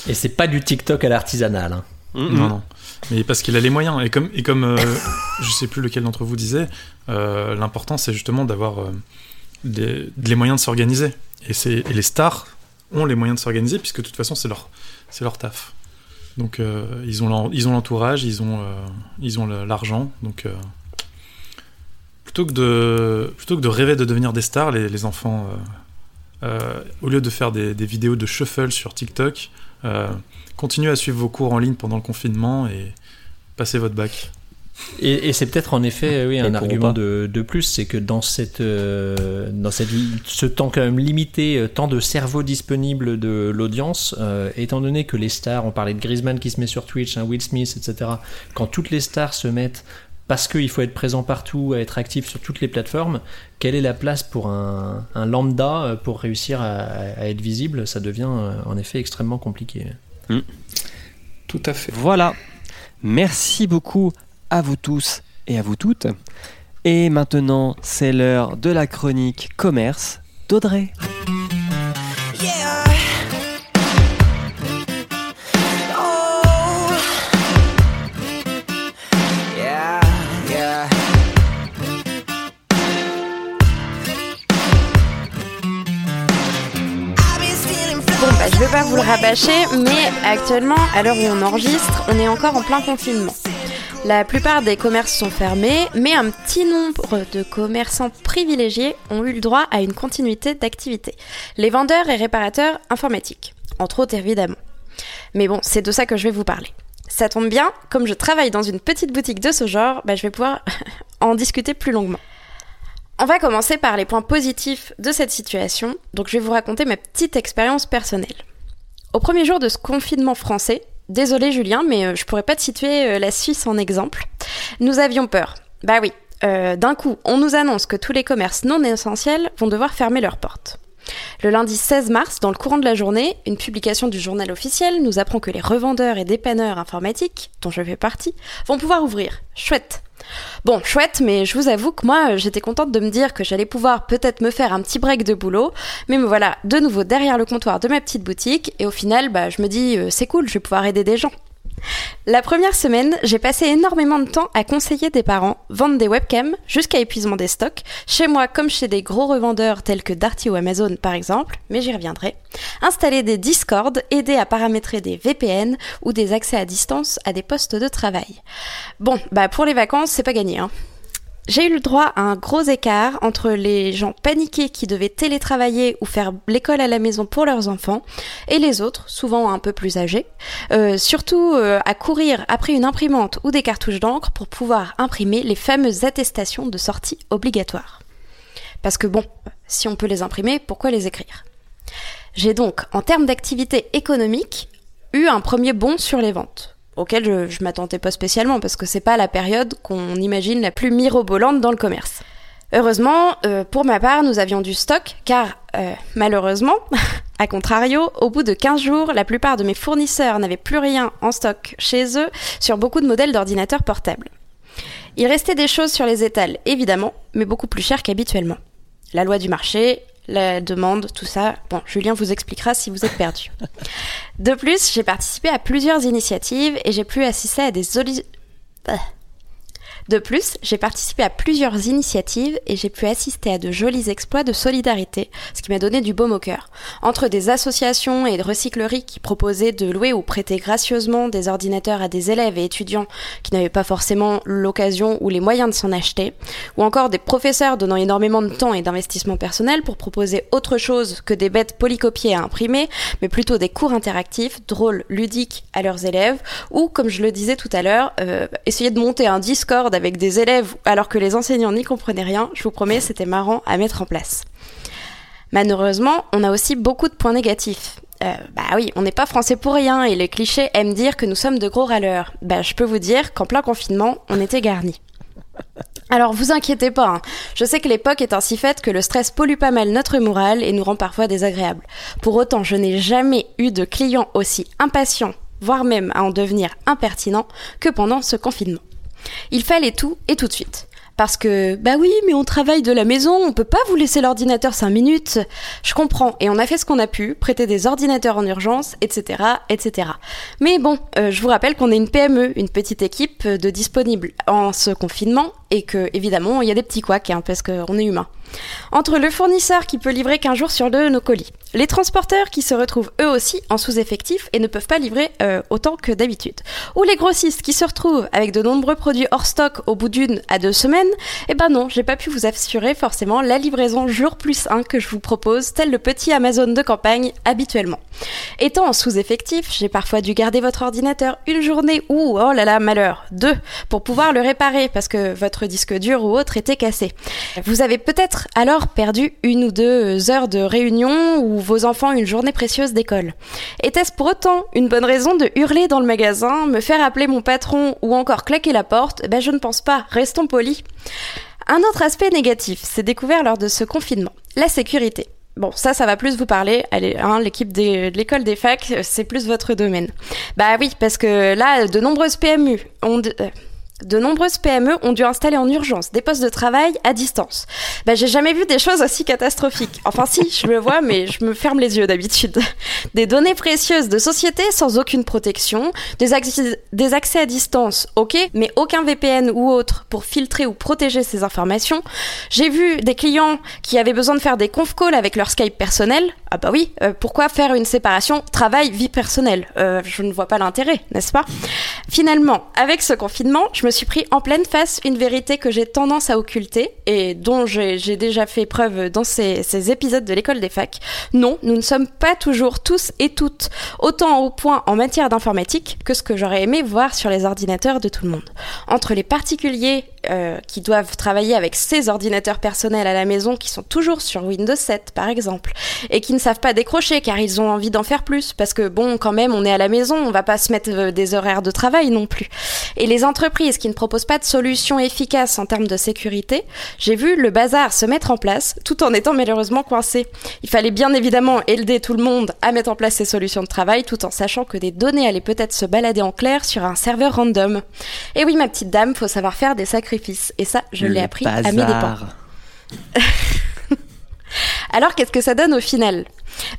Et c'est pas du TikTok à l'artisanal. hein. Mhm. Non, non. Mais parce qu'il a les moyens. Et comme, et comme euh, je sais plus lequel d'entre vous disait, euh, l'important c'est justement d'avoir euh, des- les moyens de s'organiser. Et, les stars ont les moyens de s'organiser puisque de toute façon c'est leur, leur taf. Donc euh, ils ont l'entourage, ils ont, euh, l'argent. Donc euh, plutôt, que de, plutôt que de rêver de devenir des stars, les, les enfants, euh, au lieu de faire des, des vidéos de shuffle sur TikTok, continuez à suivre vos cours en ligne pendant le confinement et passez votre bac. Et, et c'est peut-être en effet euh, oui, un argument de, de plus, c'est que dans, cette, euh, dans cette, ce temps quand même limité, euh, temps de cerveau disponible de l'audience, euh, étant donné que les stars, on parlait de Griezmann qui se met sur Twitch, hein, Will Smith, etc., quand toutes les stars se mettent parce qu'il faut être présent partout, à être actif sur toutes les plateformes, quelle est la place pour un, un lambda pour réussir à, à être visible? Ça devient en effet extrêmement compliqué. Tout à fait. Voilà. Merci beaucoup à vous tous et à vous toutes. Et maintenant, c'est l'heure de la chronique commerce d'Audrey. Yeah. Oh. Yeah, yeah. Bon, bah, je vais pas vous le rabâcher, mais actuellement, à l'heure où on enregistre, on est encore en plein confinement. La plupart des commerces sont fermés, mais un petit nombre de commerçants privilégiés ont eu le droit à une continuité d'activité. Les vendeurs et réparateurs informatiques, entre autres évidemment. Mais bon, c'est de ça que je vais vous parler. Ça tombe bien, comme je travaille dans une petite boutique de ce genre, bah, je vais pouvoir en discuter plus longuement. On va commencer par les points positifs de cette situation, donc je vais vous raconter ma petite expérience personnelle. Au premier jour de ce confinement français, désolé Julien, mais euh, je pourrais pas te situer euh, la Suisse en exemple, nous avions peur. Bah oui, euh, d'un coup, on nous annonce que tous les commerces non essentiels vont devoir fermer leurs portes. Le lundi 16 mars, dans le courant de la journée, une publication du journal officiel nous apprend que les revendeurs et dépanneurs informatiques, dont je fais partie, vont pouvoir ouvrir. Chouette. Bon, chouette, mais je vous avoue que moi, euh, j'étais contente de me dire que j'allais pouvoir peut-être me faire un petit break de boulot, mais me voilà de nouveau derrière le comptoir de ma petite boutique, et au final, bah, je me dis, euh, c'est cool, je vais pouvoir aider des gens. La première semaine, j'ai passé énormément de temps à conseiller des parents, vendre des webcams jusqu'à épuisement des stocks, chez moi comme chez des gros revendeurs tels que Darty ou Amazon par exemple, mais j'y reviendrai. Installer des Discord, aider à paramétrer des VPN ou des accès à distance à des postes de travail. Bon, bah pour les vacances, c'est pas gagné. Hein. J'ai eu le droit à un gros écart entre les gens paniqués qui devaient télétravailler ou faire l'école à la maison pour leurs enfants et les autres, souvent un peu plus âgés, euh, surtout euh, à courir après une imprimante ou des cartouches d'encre pour pouvoir imprimer les fameuses attestations de sortie obligatoires. Parce que bon, si on peut les imprimer, pourquoi les écrire? J'ai donc, en termes d'activité économique, eu un premier bond sur les ventes, auquel je, je m'attendais pas spécialement parce que c'est pas la période qu'on imagine la plus mirobolante dans le commerce. Heureusement, euh, pour ma part, nous avions du stock car euh, malheureusement, à contrario, au bout de 15 jours, la plupart de mes fournisseurs n'avaient plus rien en stock chez eux sur beaucoup de modèles d'ordinateurs portables. Il restait des choses sur les étals, évidemment, mais beaucoup plus chères qu'habituellement. La loi du marché, la demande, tout ça. Bon, Julien vous expliquera si vous êtes perdu. De plus, j'ai participé à plusieurs initiatives et j'ai pu assister à des Ah. De plus, j'ai participé à plusieurs initiatives et j'ai pu assister à de jolis exploits de solidarité, ce qui m'a donné du baume au cœur. Entre des associations et de recycleries qui proposaient de louer ou prêter gracieusement des ordinateurs à des élèves et étudiants qui n'avaient pas forcément l'occasion ou les moyens de s'en acheter, ou encore des professeurs donnant énormément de temps et d'investissement personnel pour proposer autre chose que des bêtes polycopiées à imprimer, mais plutôt des cours interactifs, drôles, ludiques à leurs élèves, ou, comme je le disais tout à l'heure, euh, essayer de monter un Discord avec des élèves alors que les enseignants n'y comprenaient rien, je vous promets, c'était marrant à mettre en place. Malheureusement, on a aussi beaucoup de points négatifs. Euh, bah oui, on n'est pas français pour rien et les clichés aiment dire que nous sommes de gros râleurs. Bah je peux vous dire qu'en plein confinement, on était garnis. Alors vous inquiétez pas, hein. je sais que l'époque est ainsi faite que le stress pollue pas mal notre morale et nous rend parfois désagréables. Pour autant, je n'ai jamais eu de client aussi impatient, voire même à en devenir impertinent, que pendant ce confinement. Il fallait tout et tout de suite. Parce que, bah oui, mais on travaille de la maison, on peut pas vous laisser l'ordinateur 5 minutes. Je comprends, et on a fait ce qu'on a pu, prêter des ordinateurs en urgence, etc., etc. Mais bon, euh, je vous rappelle qu'on est une PME, une petite équipe de disponibles en ce confinement, et que, évidemment, il y a des petits couacs, hein, parce qu'on est humain. Entre le fournisseur qui peut livrer qu'un jour sur deux nos colis, les transporteurs qui se retrouvent eux aussi en sous-effectif et ne peuvent pas livrer euh, autant que d'habitude, ou les grossistes qui se retrouvent avec de nombreux produits hors stock au bout d'une à deux semaines, eh ben non, j'ai pas pu vous assurer forcément la livraison jour plus 1 que je vous propose, tel le petit Amazon de campagne habituellement. Étant en sous-effectif, j'ai parfois dû garder votre ordinateur une journée ou, oh là là, malheur, deux, pour pouvoir le réparer parce que votre disque dur ou autre était cassé. Vous avez peut-être alors perdu une ou deux heures de réunion ou vos enfants une journée précieuse d'école. Était-ce pour autant une bonne raison de hurler dans le magasin, me faire appeler mon patron ou encore claquer la porte? Ben je ne pense pas, restons polis. Un autre aspect négatif s'est découvert lors de ce confinement, la sécurité. Bon, ça, ça va plus vous parler. Allez, hein, l'équipe de l'école des facs, c'est plus votre domaine. Bah oui, parce que là, de nombreuses PMU ont... de- euh, de nombreuses PME ont dû installer en urgence des postes de travail à distance. Bah, j'ai jamais vu des choses aussi catastrophiques. Enfin si, je le vois, mais je me ferme les yeux d'habitude. Des données précieuses de sociétés sans aucune protection, des, accès- à distance, ok, mais aucun VPN ou autre pour filtrer ou protéger ces informations. J'ai vu des clients qui avaient besoin de faire des conf calls avec leur Skype personnel. Ah bah oui, euh, pourquoi faire une séparation travail-vie personnelle? Euh, Je ne vois pas l'intérêt, n'est-ce pas? Finalement, avec ce confinement, je me suis pris en pleine face une vérité que j'ai tendance à occulter et dont j'ai déjà fait preuve dans ces, épisodes de l'école des facs. Non, nous ne sommes pas toujours tous et toutes autant au point en matière d'informatique que ce que j'aurais aimé voir sur les ordinateurs de tout le monde. Entre les particuliers euh, qui doivent travailler avec ces ordinateurs personnels à la maison qui sont toujours sur Windows 7 par exemple et qui ne savent pas décrocher car ils ont envie d'en faire plus parce que bon quand même on est à la maison on va pas se mettre euh, des horaires de travail non plus et les entreprises qui ne proposent pas de solution efficace en termes de sécurité j'ai vu le bazar se mettre en place tout en étant malheureusement coincé. Il fallait bien évidemment aider tout le monde à mettre en place ces solutions de travail tout en sachant que des données allaient peut-être se balader en clair sur un serveur random. Et oui ma petite dame faut savoir faire des sacrifices. Et ça je l'ai appris à mes dépens alors qu'est-ce que ça donne au final?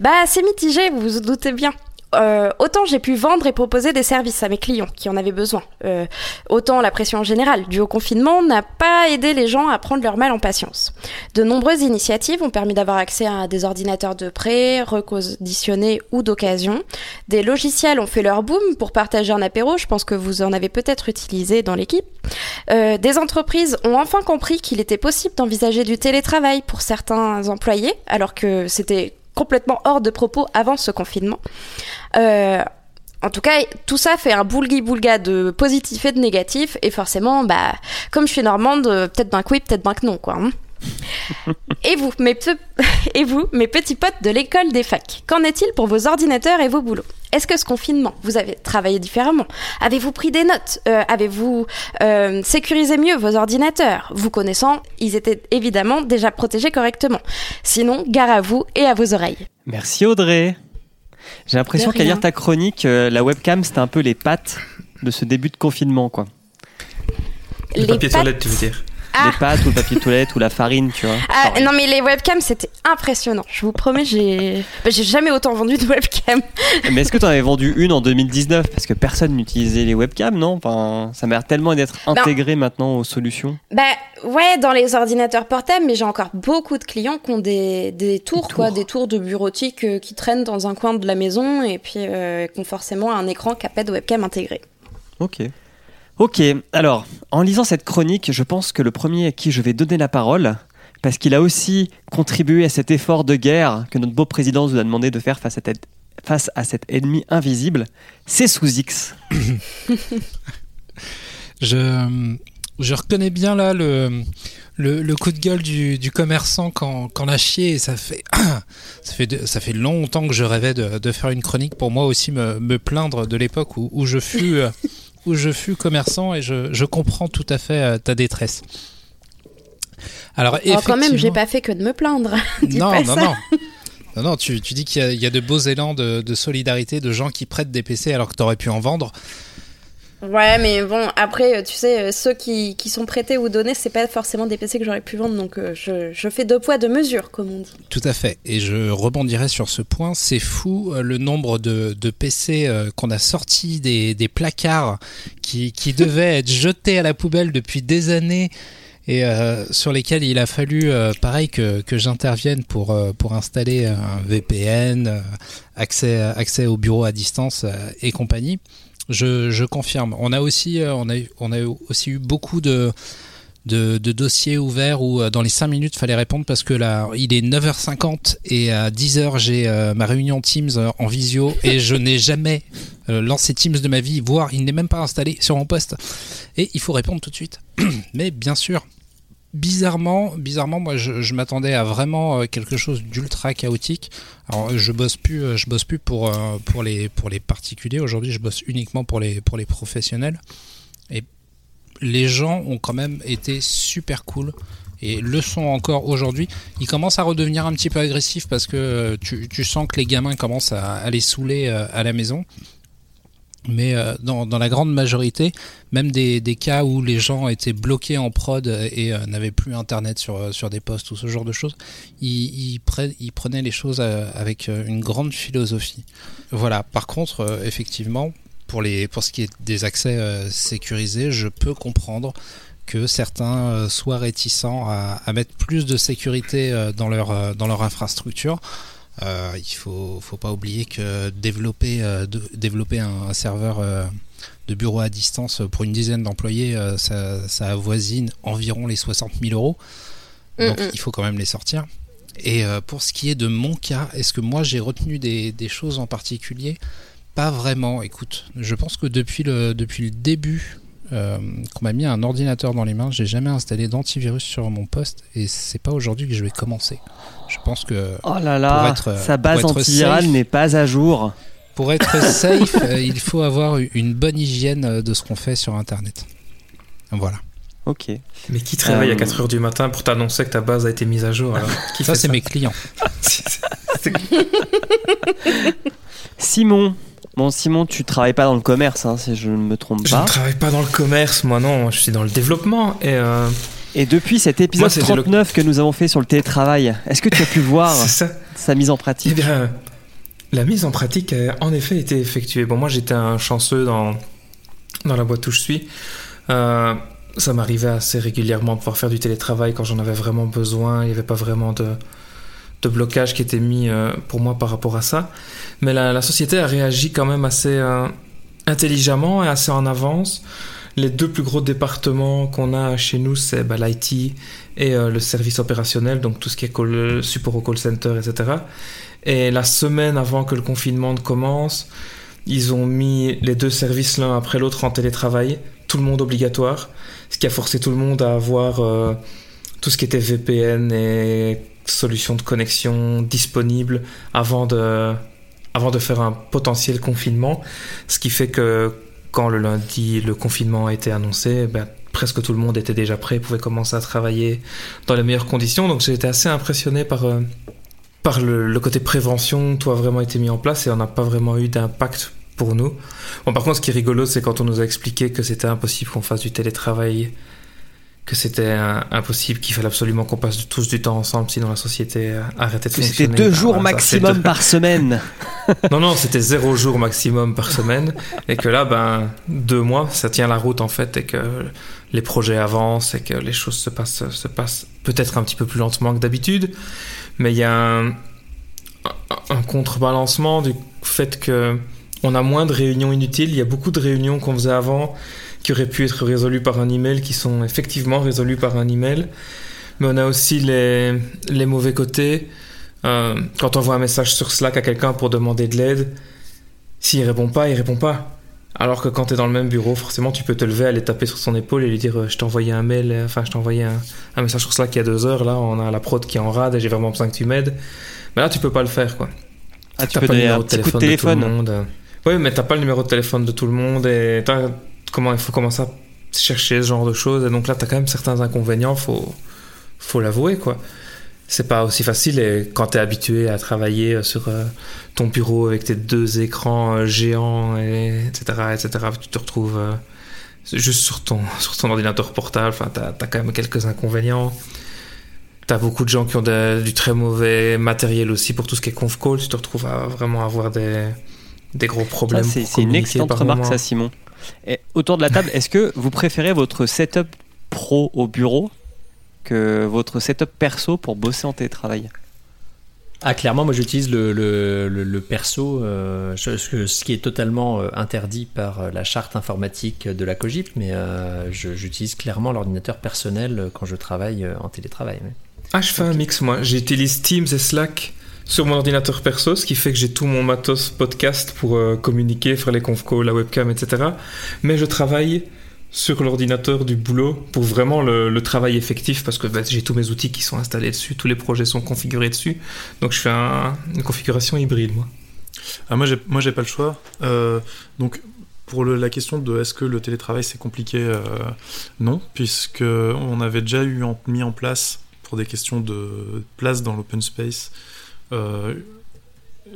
Bah c'est mitigé, vous vous doutez bien. Euh, autant j'ai pu vendre et proposer des services à mes clients qui en avaient besoin. Euh, autant la pression générale due au confinement n'a pas aidé les gens à prendre leur mal en patience. De nombreuses initiatives ont permis d'avoir accès à des ordinateurs de prêt, reconditionnés ou d'occasion. Des logiciels ont fait leur boom pour partager un apéro, je pense que vous en avez peut-être utilisé dans l'équipe. Euh, des entreprises ont enfin compris qu'il était possible d'envisager du télétravail pour certains employés, alors que c'était complètement hors de propos avant ce confinement. Euh, en tout cas, tout ça fait un boulgui-boulga de positif et de négatif, et forcément, bah, comme je suis normande, euh, peut-être ben que oui, peut-être ben que non, quoi. hein. Et vous, mes pe- et vous, mes petits potes de l'école des facs, qu'en est-il pour vos ordinateurs et vos boulots? Est-ce que ce confinement, vous avez travaillé différemment? Avez-vous pris des notes? Euh, Avez-vous euh, sécurisé mieux vos ordinateurs? Vous connaissant, ils étaient évidemment déjà protégés correctement. Sinon, gare à vous et à vos oreilles. Merci Audrey. J'ai l'impression qu'à lire ta chronique, euh, la webcam c'était un peu les pattes de ce début de confinement quoi. Le Les papier pattes- toilette, tu veux dire? Ah. Les pâtes ou le papier toilette ou la farine, tu vois. Ah, non mais les webcams c'était impressionnant. Je vous promets, j'ai bah, j'ai jamais autant vendu de webcams. Mais est-ce que tu en avais vendu une en 2019 Parce que personne n'utilisait les webcams, non? Enfin, Ça m'a l'air tellement d'être intégré maintenant aux solutions. Bah ouais, dans les ordinateurs portables, mais j'ai encore beaucoup de clients qui ont des, des tours, quoi, tours. des tours de bureautique euh, qui traînent dans un coin de la maison et puis euh, qui ont forcément un écran qui a pas de webcam intégré. Ok. Ok, alors, en lisant cette chronique, je pense que le premier à qui je vais donner la parole, parce qu'il a aussi contribué à cet effort de guerre que notre beau président nous a demandé de faire face à, cette- face à cet ennemi invisible, c'est sous X. Je, reconnais bien là le, le, coup de gueule du, commerçant quand, quand la chier et ça fait, ça, fait ça fait longtemps que je rêvais de, de faire une chronique pour moi aussi me, me plaindre de l'époque où, où je fus, euh, où je fus commerçant et je, je comprends tout à fait euh, ta détresse. Alors, Alors quand même, j'ai pas fait que de me plaindre. Non, non, non. Non, non, tu, tu dis qu'il y, a- il y a de beaux élans de, de solidarité de gens qui prêtent des PC alors que tu aurais pu en vendre. Ouais, mais bon, après, euh, tu sais, euh, ceux qui, qui sont prêtés ou donnés, c'est pas forcément des PC que j'aurais pu vendre, donc euh, je, je fais deux poids, deux mesures, comme on dit. Tout à fait. Et je rebondirai sur ce point. C'est fou le nombre de, de PC qu'on a sortis des, des placards qui, qui devaient être jetés à la poubelle depuis des années et euh, sur lesquels il a fallu, euh, pareil, que, que j'intervienne pour, euh, pour installer un VPN, accès, accès au bureau à distance et compagnie. Je, confirme. On a aussi, euh, on a, eu- on a aussi eu beaucoup de, dossiers ouverts où euh, dans les 5 minutes il fallait répondre parce que là il est 9h50 et à 10h j'ai euh, ma réunion Teams en visio et je n'ai jamais lancé Teams de ma vie, voire il n'est même pas installé sur mon poste et il faut répondre tout de suite. Mais bien sûr, bizarrement, bizarrement moi je, m'attendais à vraiment euh, quelque chose d'ultra chaotique. Alors je bosse plus, euh, bosse plus pour euh, pour les particuliers. Aujourd'hui je bosse uniquement pour les professionnels et les gens ont quand même été super cool et le sont encore aujourd'hui. Ils commencent à redevenir un petit peu agressifs parce que tu, sens que les gamins commencent à, à les saouler à la maison. Mais euh, dans, la grande majorité, même des, cas où les gens étaient bloqués en prod et euh, n'avaient plus internet sur, euh, sur des postes ou ce genre de choses, ils, ils, pre- ils prenaient les choses avec une grande philosophie. Voilà, par contre, effectivement, pour, ce qui est des accès sécurisés, je peux comprendre que certains soient réticents à, mettre plus de sécurité dans leur infrastructure. Euh, il faut, faut pas oublier que développer, euh, de- développer un, un serveur euh, de bureau à distance pour une dizaine d'employés, ça, ça avoisine environ les 60 000 euros. Donc Mm, mm. il faut quand même les sortir. Et pour ce qui est de mon cas, est-ce que moi j'ai retenu des, des choses en particulier? Pas vraiment. Écoute, je pense que depuis le, depuis le début euh, qu'on m'a mis un ordinateur dans les mains, j'ai jamais installé d'antivirus sur mon poste et c'est pas aujourd'hui que je vais commencer. Je pense que Oh là là, Pour être, sa base antivirale safe. n'est pas à jour. pour être safe, euh, il faut avoir une bonne hygiène euh, de ce qu'on fait sur Internet. Voilà. Ok. Mais qui te réveille Euh, à 4h du matin pour t'annoncer que ta base a été mise à jour alors Qui Ça, c'est mes clients. Simon. Bon, Simon, tu travailles pas dans le commerce, hein, si je ne me trompe Je pas. ne travaille pas dans le commerce, moi non, je suis dans le développement et euh, Et depuis cet épisode Moi, c'était le- 39 que nous avons fait sur le télétravail, est-ce que tu as pu voir sa mise en Eh pratique bien, la mise en pratique a en effet été effectuée. Bon, moi j'étais un chanceux dans, dans la boîte où je suis. Euh, ça m'arrivait assez régulièrement de pouvoir faire du télétravail quand j'en avais vraiment besoin. Il n'y avait pas vraiment de, de blocage qui était mis euh, pour moi par rapport à ça. Mais la, société a réagi quand même assez euh, intelligemment et assez en avance. Les deux plus gros départements qu'on a chez nous, c'est bah, l'IT et euh, le service opérationnel, donc tout ce qui est support au call center, etc. Et la semaine avant que le confinement ne commence, ils ont mis les deux services l'un après l'autre en télétravail, tout le monde obligatoire, ce qui a forcé tout le monde à avoir tout ce qui était VPN et solutions de connexion disponibles avant de, avant de faire un potentiel confinement. Ce qui fait que quand le lundi le confinement a été annoncé, ben, presque tout le monde était déjà prêt, pouvait commencer à travailler dans les meilleures conditions. Donc j'ai été assez impressionné par, euh, par le, le côté prévention, tout a vraiment été mis en place et on n'a pas vraiment eu d'impact pour nous. Bon, par contre, ce qui est rigolo, c'est quand on nous a expliqué que c'était impossible qu'on fasse du télétravail, que c'était impossible, qu'il fallait absolument qu'on passe tous du temps ensemble, sinon la société arrêtait de Que fonctionner. C'était deux jours voilà, maximum deux- par semaine. non, non, c'était zéro jour maximum par semaine. Et que là, ben, deux mois, ça tient la route en fait, et que les projets avancent, et que les choses se passent, se passent peut-être un petit peu plus lentement que d'habitude. Mais il y a un, un- un contrebalancement du fait que on a moins de réunions inutiles. Il y a beaucoup de réunions qu'on faisait avant qui auraient pu être résolues par un email, qui sont effectivement résolues par un email. Mais on a aussi les, les mauvais côtés. Euh, quand on voit un message sur Slack à quelqu'un pour demander de l'aide, s'il répond pas, il répond pas. Alors que quand tu es dans le même bureau, forcément, tu peux te lever, aller taper sur son épaule et lui dire euh, Je t'ai envoyé un mail, euh, enfin, je t'ai envoyé un, un message sur Slack il y a deux heures. Là, on a la prod qui est en rade et j'ai vraiment besoin que tu m'aides. Mais là, tu peux pas le faire, quoi. Ah, tu T'as peux pas le donner un numéro de petit coup de téléphone de tout téléphone. le monde. Oui, mais t'as pas le numéro de téléphone de tout le monde et t'as- comment il faut commencer à chercher ce genre de choses. Et donc là, t'as quand même certains inconvénients, faut, faut l'avouer, quoi. C'est pas aussi facile et quand t'es habitué à travailler sur euh, ton bureau avec tes deux écrans euh, géants, et, etc., etc., tu te retrouves euh, juste sur ton, sur ton ordinateur portable. Enfin, t'as as quand même quelques inconvénients. T'as beaucoup de gens qui ont de- du très mauvais matériel aussi pour tout ce qui est conf call. Tu te retrouves à vraiment avoir des, des gros problèmes. C'est une excellente remarque, moment. ça, Simon. Et autour de la table, est-ce que vous préférez votre setup pro au bureau que votre setup perso pour bosser en télétravail? Ah, clairement, moi j'utilise le, le, le, le perso, euh, ce, ce- ce qui est totalement euh, interdit par euh, la charte informatique de la COGIP, mais euh, j'utilise clairement l'ordinateur personnel quand je travaille euh, en télétravail. Ah, je fais un mix, moi. J'utilise Teams et Slack sur mon ordinateur perso, ce qui fait que j'ai tout mon matos podcast pour euh, communiquer, faire les conf la webcam, etc. Mais je travaille sur l'ordinateur du boulot pour vraiment le, travail effectif parce que bah, j'ai tous mes outils qui sont installés dessus, tous les projets sont configurés dessus. Donc je fais un- une configuration hybride, moi. Ah, moi, j'ai, moi, j'ai pas le choix. Euh, donc, pour la question de est-ce que le télétravail c'est compliqué, euh, non, puisque on avait déjà eu mis en place pour des questions de place dans l'open space. Euh,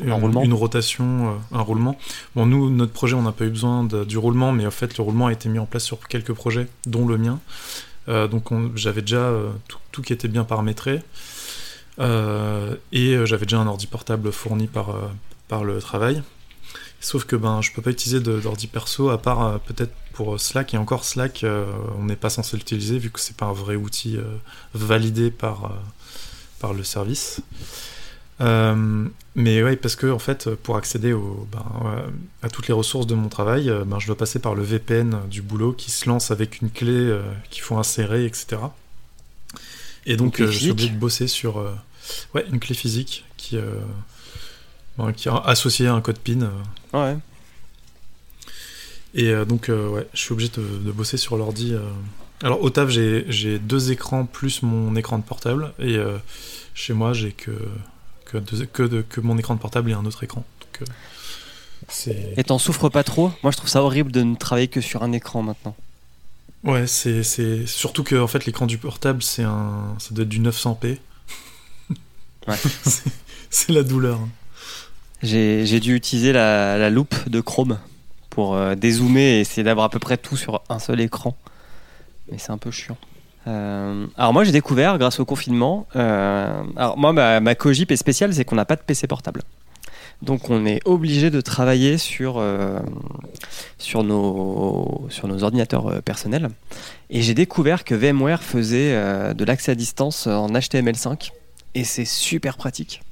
Un une, roulement. une rotation, euh, un roulement. Bon, nous, notre projet, on n'a pas eu besoin de- du roulement, mais en fait, le roulement a été mis en place sur quelques projets, dont le mien. Euh, donc, on- j'avais déjà euh, tout, tout qui était bien paramétré. Et j'avais déjà un ordi portable fourni par, par le travail. Sauf que ben, je peux pas utiliser d'ordi perso à part peut-être pour Slack. Et encore Slack, on n'est pas censé l'utiliser vu que c'est pas un vrai outil validé par, par le service. Euh, mais ouais, parce que en fait, pour accéder au, ben, à toutes les ressources de mon travail, euh, ben, je dois passer par le VPN du boulot qui se lance avec une clé euh, qu'il faut insérer, etc. Et donc, euh, je suis obligé de bosser sur ouais, une clé physique qui, bon, qui est associée à un code PIN. Ouais. et donc, ouais, je suis obligé de, de bosser sur l'ordi. Alors, au taf, j'ai j'ai deux écrans plus mon écran de portable. Et chez moi, j'ai que, que, de- que mon écran de portable et un autre écran. Donc, euh, c'est Et t'en souffres pas trop? Moi, je trouve ça horrible de ne travailler que sur un écran maintenant. ouais, c'est c'est- surtout que en fait, l'écran du portable, c'est un, ça doit être du 900p. Ouais. C'est- c'est la douleur. hein. J'ai j'ai dû utiliser la, la loupe de Chrome pour euh, dézoomer et essayer d'avoir à peu près tout sur un seul écran. Mais c'est un peu chiant. Euh, alors moi j'ai découvert grâce au confinement. euh, alors moi ma, ma cogip est spéciale, c'est qu'on n'a pas de PC portable. Donc on est obligé de travailler sur euh, sur nos sur nos ordinateurs personnels. Et j'ai découvert que VMware faisait de l'accès à distance en HTML5 et c'est super pratique.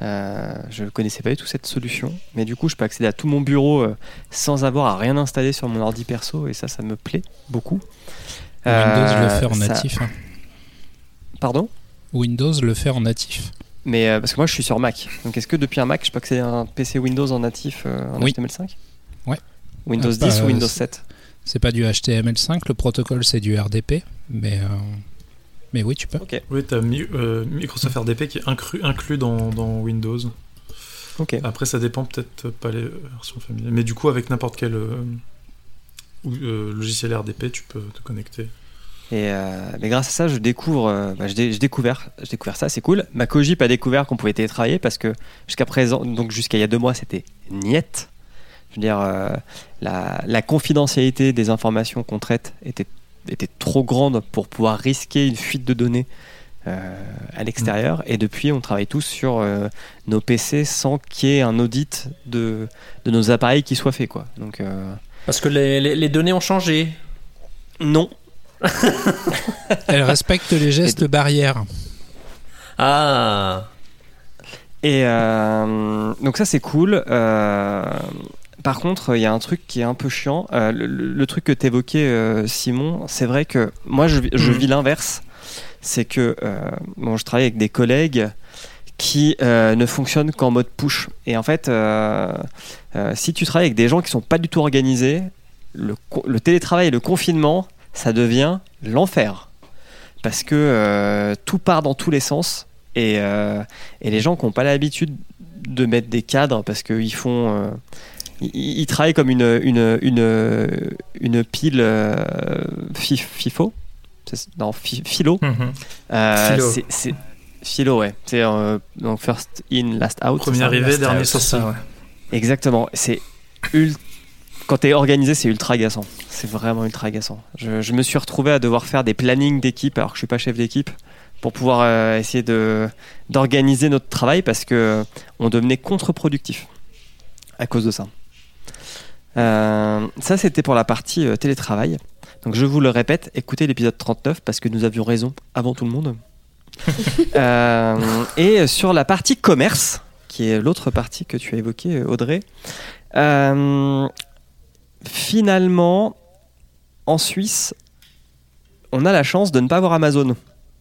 Je ne connaissais pas du tout cette solution, mais du coup, je peux accéder à tout mon bureau sans avoir à rien installer sur mon ordi perso, et ça, ça me plaît beaucoup. Windows le Euh, fait en ça- natif. hein. Pardon? Windows le fait en natif. Mais euh, parce que moi, je suis sur Mac. Donc, est-ce que depuis un Mac, je peux accéder à un PC Windows en natif euh, en Oui. HTML5 Ouais. Windows Ah, 10 bah, ou Windows c'est- 7 C'est pas du HTML5, le protocole c'est du RDP, mais euh, Mais oui, tu peux. Oui, t'as Mi- euh, Microsoft RDP qui est inclus, inclus dans, dans Windows. Ok. Après, ça dépend peut-être pas les versions familiales. Mais du coup, avec n'importe quel euh, ou, euh, logiciel RDP, tu peux te connecter. Et euh, mais grâce à ça, je découvre, euh, bah, j'ai découvert, ça, c'est cool. Ma Cogip a découvert qu'on pouvait télétravailler parce que jusqu'à présent, donc jusqu'à il y a deux mois, c'était niette. Je veux dire, euh, la, la confidentialité des informations qu'on traite était, était trop grande pour pouvoir risquer une fuite de données à l'extérieur. Et depuis, on travaille tous sur nos PC sans qu'il y ait un audit de, de nos appareils qui soit fait, quoi. Donc Parce que les, les- les données ont changé. non, Elle respecte les gestes barrières. Ah Et euh, donc ça c'est cool. Euh, par contre, il y a un truc qui est un peu chiant. Euh, le, truc que t'évoquais, Simon, c'est vrai que moi je, vis- je Mhm. vis l'inverse. C'est que euh, bon, je travaille avec des collègues qui euh, ne fonctionnent qu'en mode push. Et en fait, euh, euh, si tu travailles avec des gens qui sont pas du tout organisés, le, télétravail et le confinement, ça devient l'enfer. Parce que tout part dans tous les sens. Et, et les gens qui n'ont pas l'habitude de mettre des cadres parce qu'ils font. ils, ils travaillent comme une, une, une, une pile fi- FIFO. Non, philo. Mhm. Philo. c'est- philo, ouais. C'est euh, donc first in, last out. Premier arrivé, Last dernier sorti. ouais. Exactement. C'est ul- quand t'es organisé, c'est ultra agaçant. C'est vraiment ultra agaçant. Je, je me suis retrouvé à devoir faire des plannings d'équipe alors que je suis pas chef d'équipe pour pouvoir euh, essayer de d'organiser notre travail parce que on devenait contre-productif à cause de ça. Euh, ça, c'était pour la partie euh, télétravail. Donc, je vous le répète, écoutez l'épisode 39 parce que nous avions raison avant tout le monde. Euh, et sur la partie commerce, qui est l'autre partie que tu as évoquée, Audrey, euh, finalement, en Suisse, on a la chance de ne pas avoir Amazon.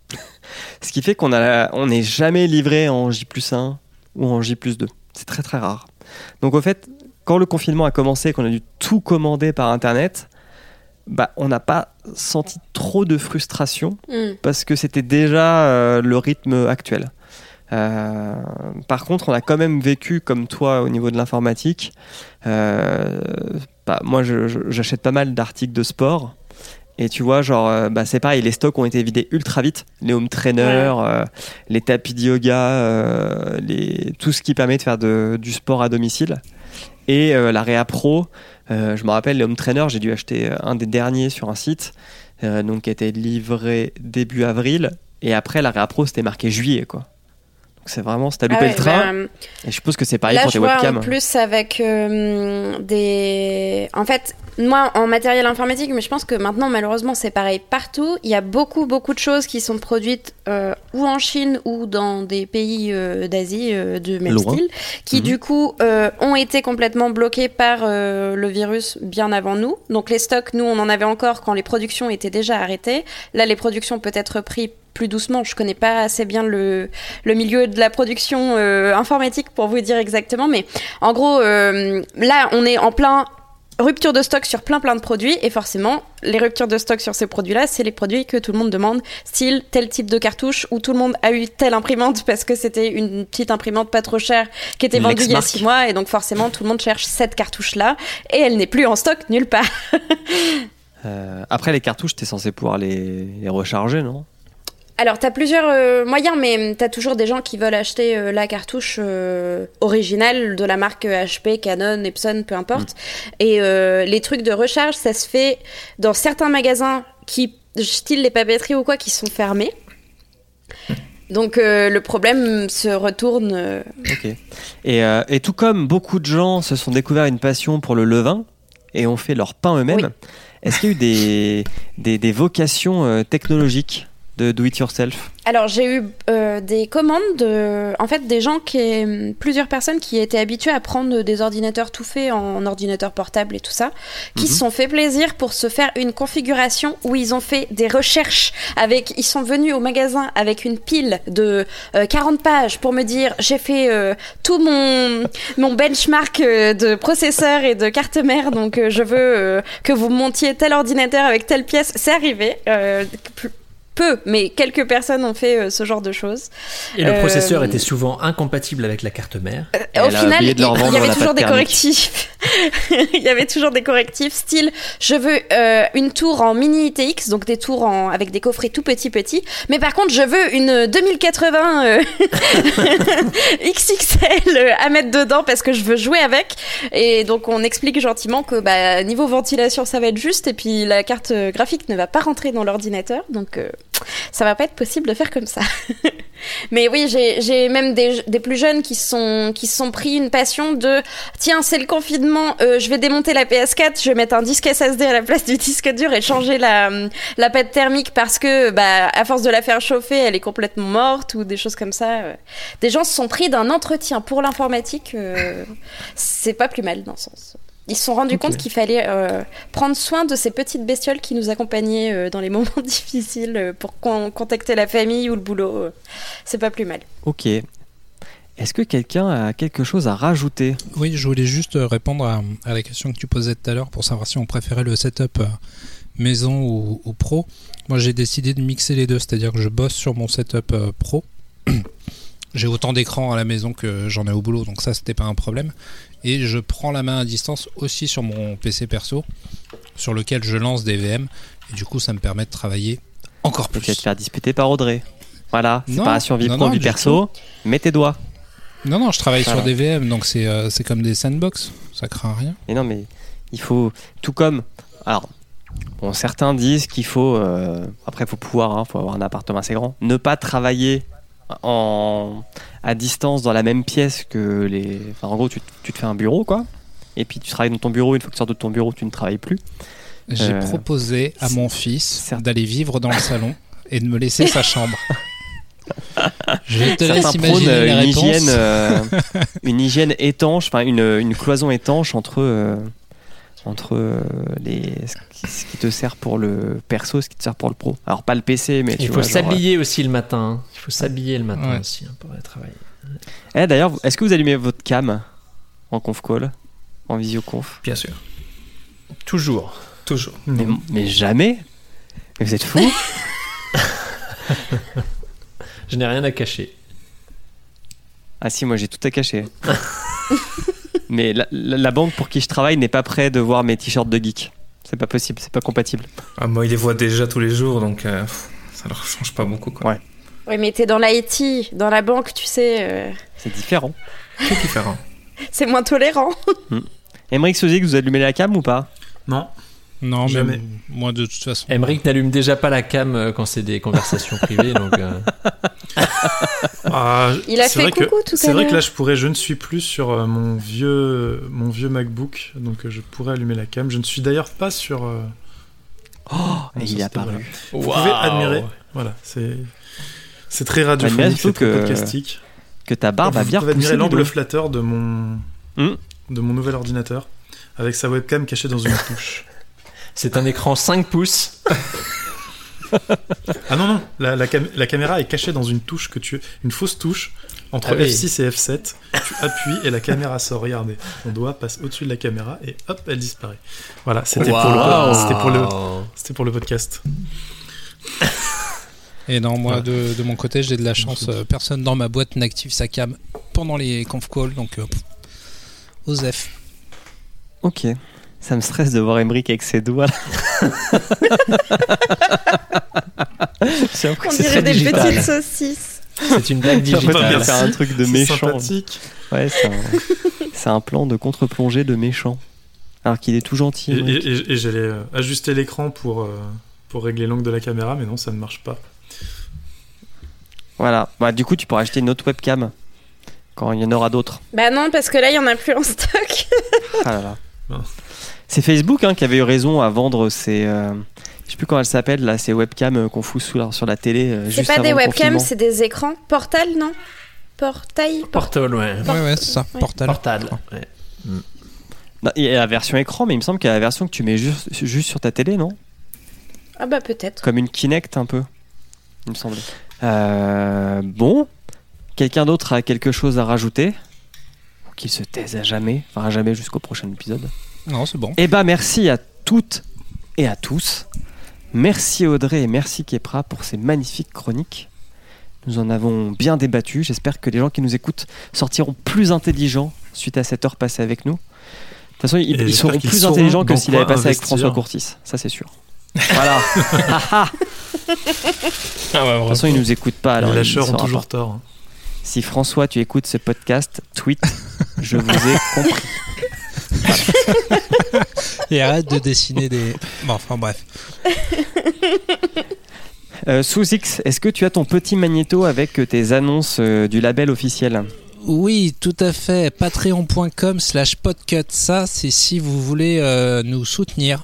Ce qui fait qu'on la- on n'est jamais livré en J 1 ou en J 2. C'est très très rare. Donc au fait, quand le confinement a commencé, qu'on a dû tout commander par Internet, bah, on n'a pas senti trop de frustration Hmm. parce que c'était déjà euh, le rythme actuel. Euh, par contre, on a quand même vécu comme toi au niveau de l'informatique. Euh, bah, moi, j'achète pas mal d'articles de sport. Et tu vois, genre, bah, c'est pareil, les stocks ont été vidés ultra vite. Les home trainers, euh, les tapis de yoga, les... tout ce qui permet de faire de- du sport à domicile. Et la Réa Pro, je me rappelle, les home trainers, j'ai dû acheter un des derniers sur un site, euh, donc qui été livré début avril. Et après, la Réa Pro, c'était marqué juillet, quoi. Donc c'est vraiment, si t'as loupé Ah ouais, le train, bah, et je suppose que c'est pareil Là, pour je tes vois webcams. en plus avec euh, des. En fait, moi, en matériel informatique, mais je pense que maintenant, malheureusement, c'est pareil partout. Il y a beaucoup, beaucoup de choses qui sont produites euh, ou en Chine ou dans des pays euh, d'Asie euh, du même Loin. style, qui Mhm. du coup euh, ont été complètement bloqués par euh, le virus bien avant nous. Donc les stocks, nous, on en avait encore quand les productions étaient déjà arrêtées. Là, les productions peut être repris plus doucement. Je connais pas assez bien le, le milieu de la production euh, informatique pour vous dire exactement, mais en gros, euh, là, on est en plein rupture de stock sur plein plein de produits et forcément les ruptures de stock sur ces produits-là c'est les produits que tout le monde demande. Style tel type de cartouche où tout le monde a eu telle imprimante parce que c'était une petite imprimante pas trop chère qui était vendue il y a six mois et donc forcément tout le monde cherche cette cartouche là et elle n'est plus en stock nulle part. Euh, après, les cartouches, t'es censé pouvoir les, les recharger, non? Alors, tu as plusieurs euh, moyens, mais tu as toujours des gens qui veulent acheter euh, la cartouche euh, originale de la marque HP, Canon, Epson, peu importe. Et euh, les trucs de recharge, ça se fait dans certains magasins qui, style les papeteries ou quoi, qui sont fermés. Donc euh, le problème se retourne. euh, Ok. Et, euh, et tout comme beaucoup de gens se sont découverts une passion pour le levain et ont fait leur pain eux-mêmes, Oui. est-ce qu'il y a eu des, des, des vocations technologiques de do it yourself Alors j'ai eu euh, des commandes de, en fait, des gens qui, plusieurs personnes qui étaient habituées à prendre des ordinateurs tout faits en ordinateur portable et tout ça, qui Mhm. se sont fait plaisir pour se faire une configuration où ils ont fait des recherches avec, ils sont venus au magasin avec une pile de euh, 40 pages pour me dire j'ai fait euh, tout mon mon benchmark euh, de processeur et de carte mère donc je veux que vous montiez tel ordinateur avec telle pièce. C'est arrivé. plus- peu, mais quelques personnes ont fait euh, ce genre de choses. Et le Euh, processeur était souvent incompatible avec la carte mère. Euh, Au a final, il y avait toujours des thermique. correctifs. il y avait toujours des correctifs, style je veux euh, une tour en mini ITX, donc des tours en, avec des coffrets tout petits petits. Mais par contre, je veux une 2080 euh, XXL à mettre dedans parce que je veux jouer avec. Et donc on explique gentiment que bah, niveau ventilation, ça va être juste, et puis la carte graphique ne va pas rentrer dans l'ordinateur, donc euh, ça va pas être possible de faire comme ça. Mais oui, j'ai même des, plus jeunes qui sont qui sont pris une passion de tiens, c'est le confinement, euh, je vais démonter la PS4, je vais mettre un disque SSD à la place du disque dur et changer la la pâte thermique parce que bah à force de la faire chauffer, elle est complètement morte ou des choses comme ça. Des gens se sont pris d'un entretien pour l'informatique, euh, c'est pas plus mal dans ce sens. Ils se sont rendus compte qu'il fallait euh, prendre soin de ces petites bestioles qui nous accompagnaient euh, dans les moments difficiles euh, pour con- contacter la famille ou le boulot. C'est pas plus mal. Ok. Est-ce que quelqu'un a quelque chose à rajouter? Oui, je voulais juste répondre à, à la question que tu posais tout à l'heure pour savoir si on préférait le setup maison ou, ou pro. Moi, j'ai décidé de mixer les deux, c'est-à-dire que je bosse sur mon setup pro. j'ai autant d'écrans à la maison que j'en ai au boulot, donc ça, c'était pas un problème. Et je prends la main à distance aussi sur mon PC perso, sur lequel je lance des VM. Et du coup, ça me permet de travailler encore plus. faire disputer par Audrey. Voilà, non, pro, non, vie du perso. Mets tes doigts. Non, non, je travaille Voilà. sur des VM, donc c'est euh, c'est comme des sandbox, ça craint rien. Et non, mais il faut. Tout comme. Alors, bon, certains disent qu'il faut. euh, après, il faut pouvoir, il faut avoir un appartement assez grand. Ne pas travailler en, à distance dans la même pièce que les. Enfin, en gros, tu, tu te fais un bureau, quoi. Et puis tu travailles dans ton bureau. Une fois que tu sors de ton bureau, tu ne travailles plus. J'ai Euh, proposé à mon fils d'aller vivre dans le salon et de me laisser sa chambre. Je te laisse imaginer une hygiène, euh, une hygiène étanche, enfin une, une cloison étanche entre euh, entre euh, les ce qui, te sert pour le perso, ce qui te sert pour le pro. Alors pas le PC, mais tu Il faut genre, s'habiller aussi le matin. hein. Il faut s'habiller le matin Ouais. aussi hein, pour aller travailler. euh, Eh, d'ailleurs, est-ce que vous allumez votre cam en conf call, en visioconf Bien sûr. Toujours. Toujours. mais, mais jamais. Mais vous êtes fous Je n'ai rien à cacher. Ah si, moi j'ai tout à cacher. mais la, la- la banque pour qui je travaille n'est pas prêt de voir mes t-shirts de geek. C'est pas possible, c'est pas compatible. Ah, moi, il les voit déjà tous les jours, donc euh, pff, ça leur change pas beaucoup. Quoi. Ouais. Oui, mais t'es dans l'IT, dans la banque, tu sais, euh, C'est différent. C'est différent. c'est moins tolérant. Emmerich Sozik, vous allumez la cam ou pas? Non, Non, mais moi de toute façon. Emmerich n'allume déjà pas la cam euh, quand c'est des conversations privées, donc euh, Ah, Il a fait vrai que- coucou tout à C'est vrai que là, je pourrais. Je ne suis plus sur euh, mon vieux, mon vieux MacBook, donc euh, je pourrais allumer la cam. Je ne suis d'ailleurs pas sur. Oh, et il est apparu. Vous pouvez admirer. Voilà, c'est. C'est très radiophonique, c'est très que- podcastique. Que ta barbe a vous bien pouvez repoussé. admirer l'angle donc. flatteur de mon, Hmm. de mon nouvel ordinateur, avec sa webcam cachée dans une touche. C'est un écran 5 pouces. Ah non, non, la, la, cam- la caméra est cachée dans une touche que tu. Une fausse touche entre Ah oui. F6 et F7. Tu appuies et la caméra sort. Regardez, ton doigt passe au-dessus de la caméra et hop, elle disparaît. Voilà, c'était pour, le, pour, le, c'était pour le podcast. Et non, moi de, de mon côté, j'ai de la chance. euh, personne dans ma boîte n'active sa cam pendant les conf calls, donc euh, Osef. Ok. Ça me stresse de voir Emmerich avec ses doigts. On c'est dirait des digital. petites saucisses. C'est une blague digitale. faire un truc de C'est méchant. Ouais, c'est un, c'est un plan de contre-plongée de méchant. Alors qu'il est tout gentil. Et, Emmerich. et- et- et j'allais euh, ajuster l'écran pour, euh, pour régler l'angle de la caméra, mais non, ça ne marche pas. Voilà. Bah, du coup, tu pourras acheter une autre webcam quand il y en aura d'autres. Bah non, parce que là, il y en a plus en stock. Ah là là. Non. C'est Facebook hein, qui avait eu raison à vendre ses. euh, je sais plus comment elle s'appelle là, ces webcams euh, qu'on fout sous la- sur la télé. euh, C'est juste pas avant des webcams, c'est des écrans. Portal, non Portail Portal, ouais. Ouais, ouais, c'est ça. Ouais. Portal. Portal. ouais. Non, Il y a la version écran, mais il me semble qu'il y a la version que tu mets juste, juste sur ta télé, non Ah bah peut-être. Comme une Kinect un peu. Il me semblait. Euh, bon. Quelqu'un d'autre a quelque chose à rajouter? Ou Qu'il se taise à jamais. Enfin, à jamais jusqu'au prochain épisode? Non, c'est bon. Eh ben, merci à toutes et à tous Merci Audrey et merci Kepra pour ces magnifiques chroniques. Nous en avons bien débattu. J'espère que les gens qui nous écoutent sortiront plus intelligents suite à cette heure passée avec nous. De toute façon, ils, ils seront plus intelligents que dans s'il quoi avait passé avec. François Courtis. Ça, c'est sûr. Voilà. Ah. De toute façon, ils nous écoutent pas. Alors les il lâcheurs ont toujours pas. tort. hein. Si François, tu écoutes ce podcast, tweet. Je vous ai compris. Et arrête de dessiner des. Bon, enfin bref. Euh, sous X, est-ce que tu as ton petit magnéto avec tes annonces euh, du label officiel Oui, tout à fait. Patreon.com slash podcut. Ça, c'est si vous voulez euh, nous soutenir.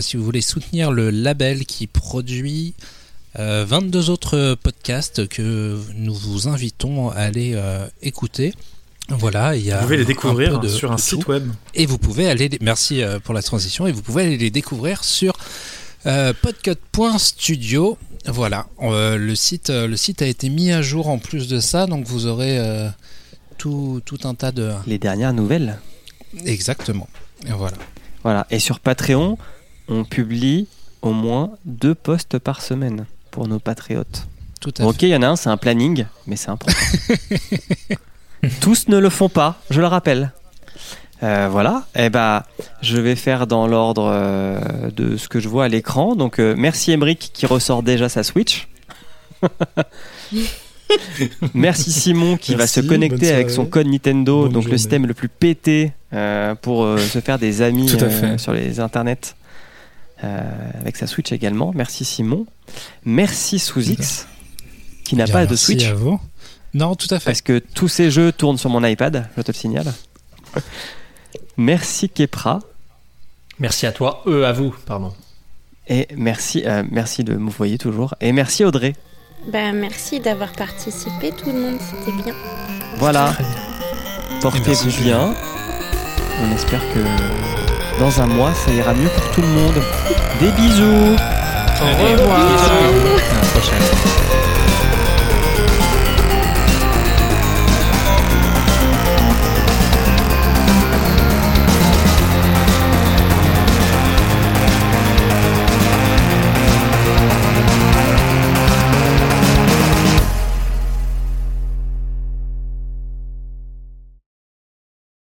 Si vous voulez soutenir le label qui produit euh, 22 autres podcasts que nous vous invitons à aller écouter. Voilà, il y a Vous pouvez les découvrir de- sur un site tout. web. Et vous pouvez aller, les- merci euh, pour la transition, et vous pouvez aller les découvrir sur euh, podcut.studio. Voilà, euh, le, site, euh, le site a été mis à jour en plus de ça, donc vous aurez euh, tout, tout un tas de... Les dernières nouvelles. Exactement. Et voilà. Voilà. Et sur Patreon, on publie au moins deux posts par semaine pour nos patriotes. Tout à Bon, fait. ok, il y en a un, c'est un planning, mais c'est important. Tous ne le font pas, je le rappelle. Euh, voilà, et ben, je vais faire dans l'ordre euh, de ce que je vois à l'écran. Donc, euh, merci Emric qui ressort déjà sa Switch. merci Simon qui va se connecter avec son code Nintendo, Bonne donc le système le plus pété euh, pour euh, se faire des amis Tout à euh, fait. sur les internets. euh, avec sa Switch également. Merci Simon. Merci Sous-X qui n'a pas de merci Switch à vous. Non, tout à fait. parce que tous ces jeux tournent sur mon iPad, je te le signale. Merci Kepra Merci à toi, eux à vous, pardon. et merci, euh, merci de me voyer toujours et merci Audrey. Ben, merci d'avoir participé, tout le monde, c'était bien. Voilà, portez-vous merci, bien. On espère que dans un mois ça ira mieux pour tout le monde. Des bisous. Au revoir. À la prochaine.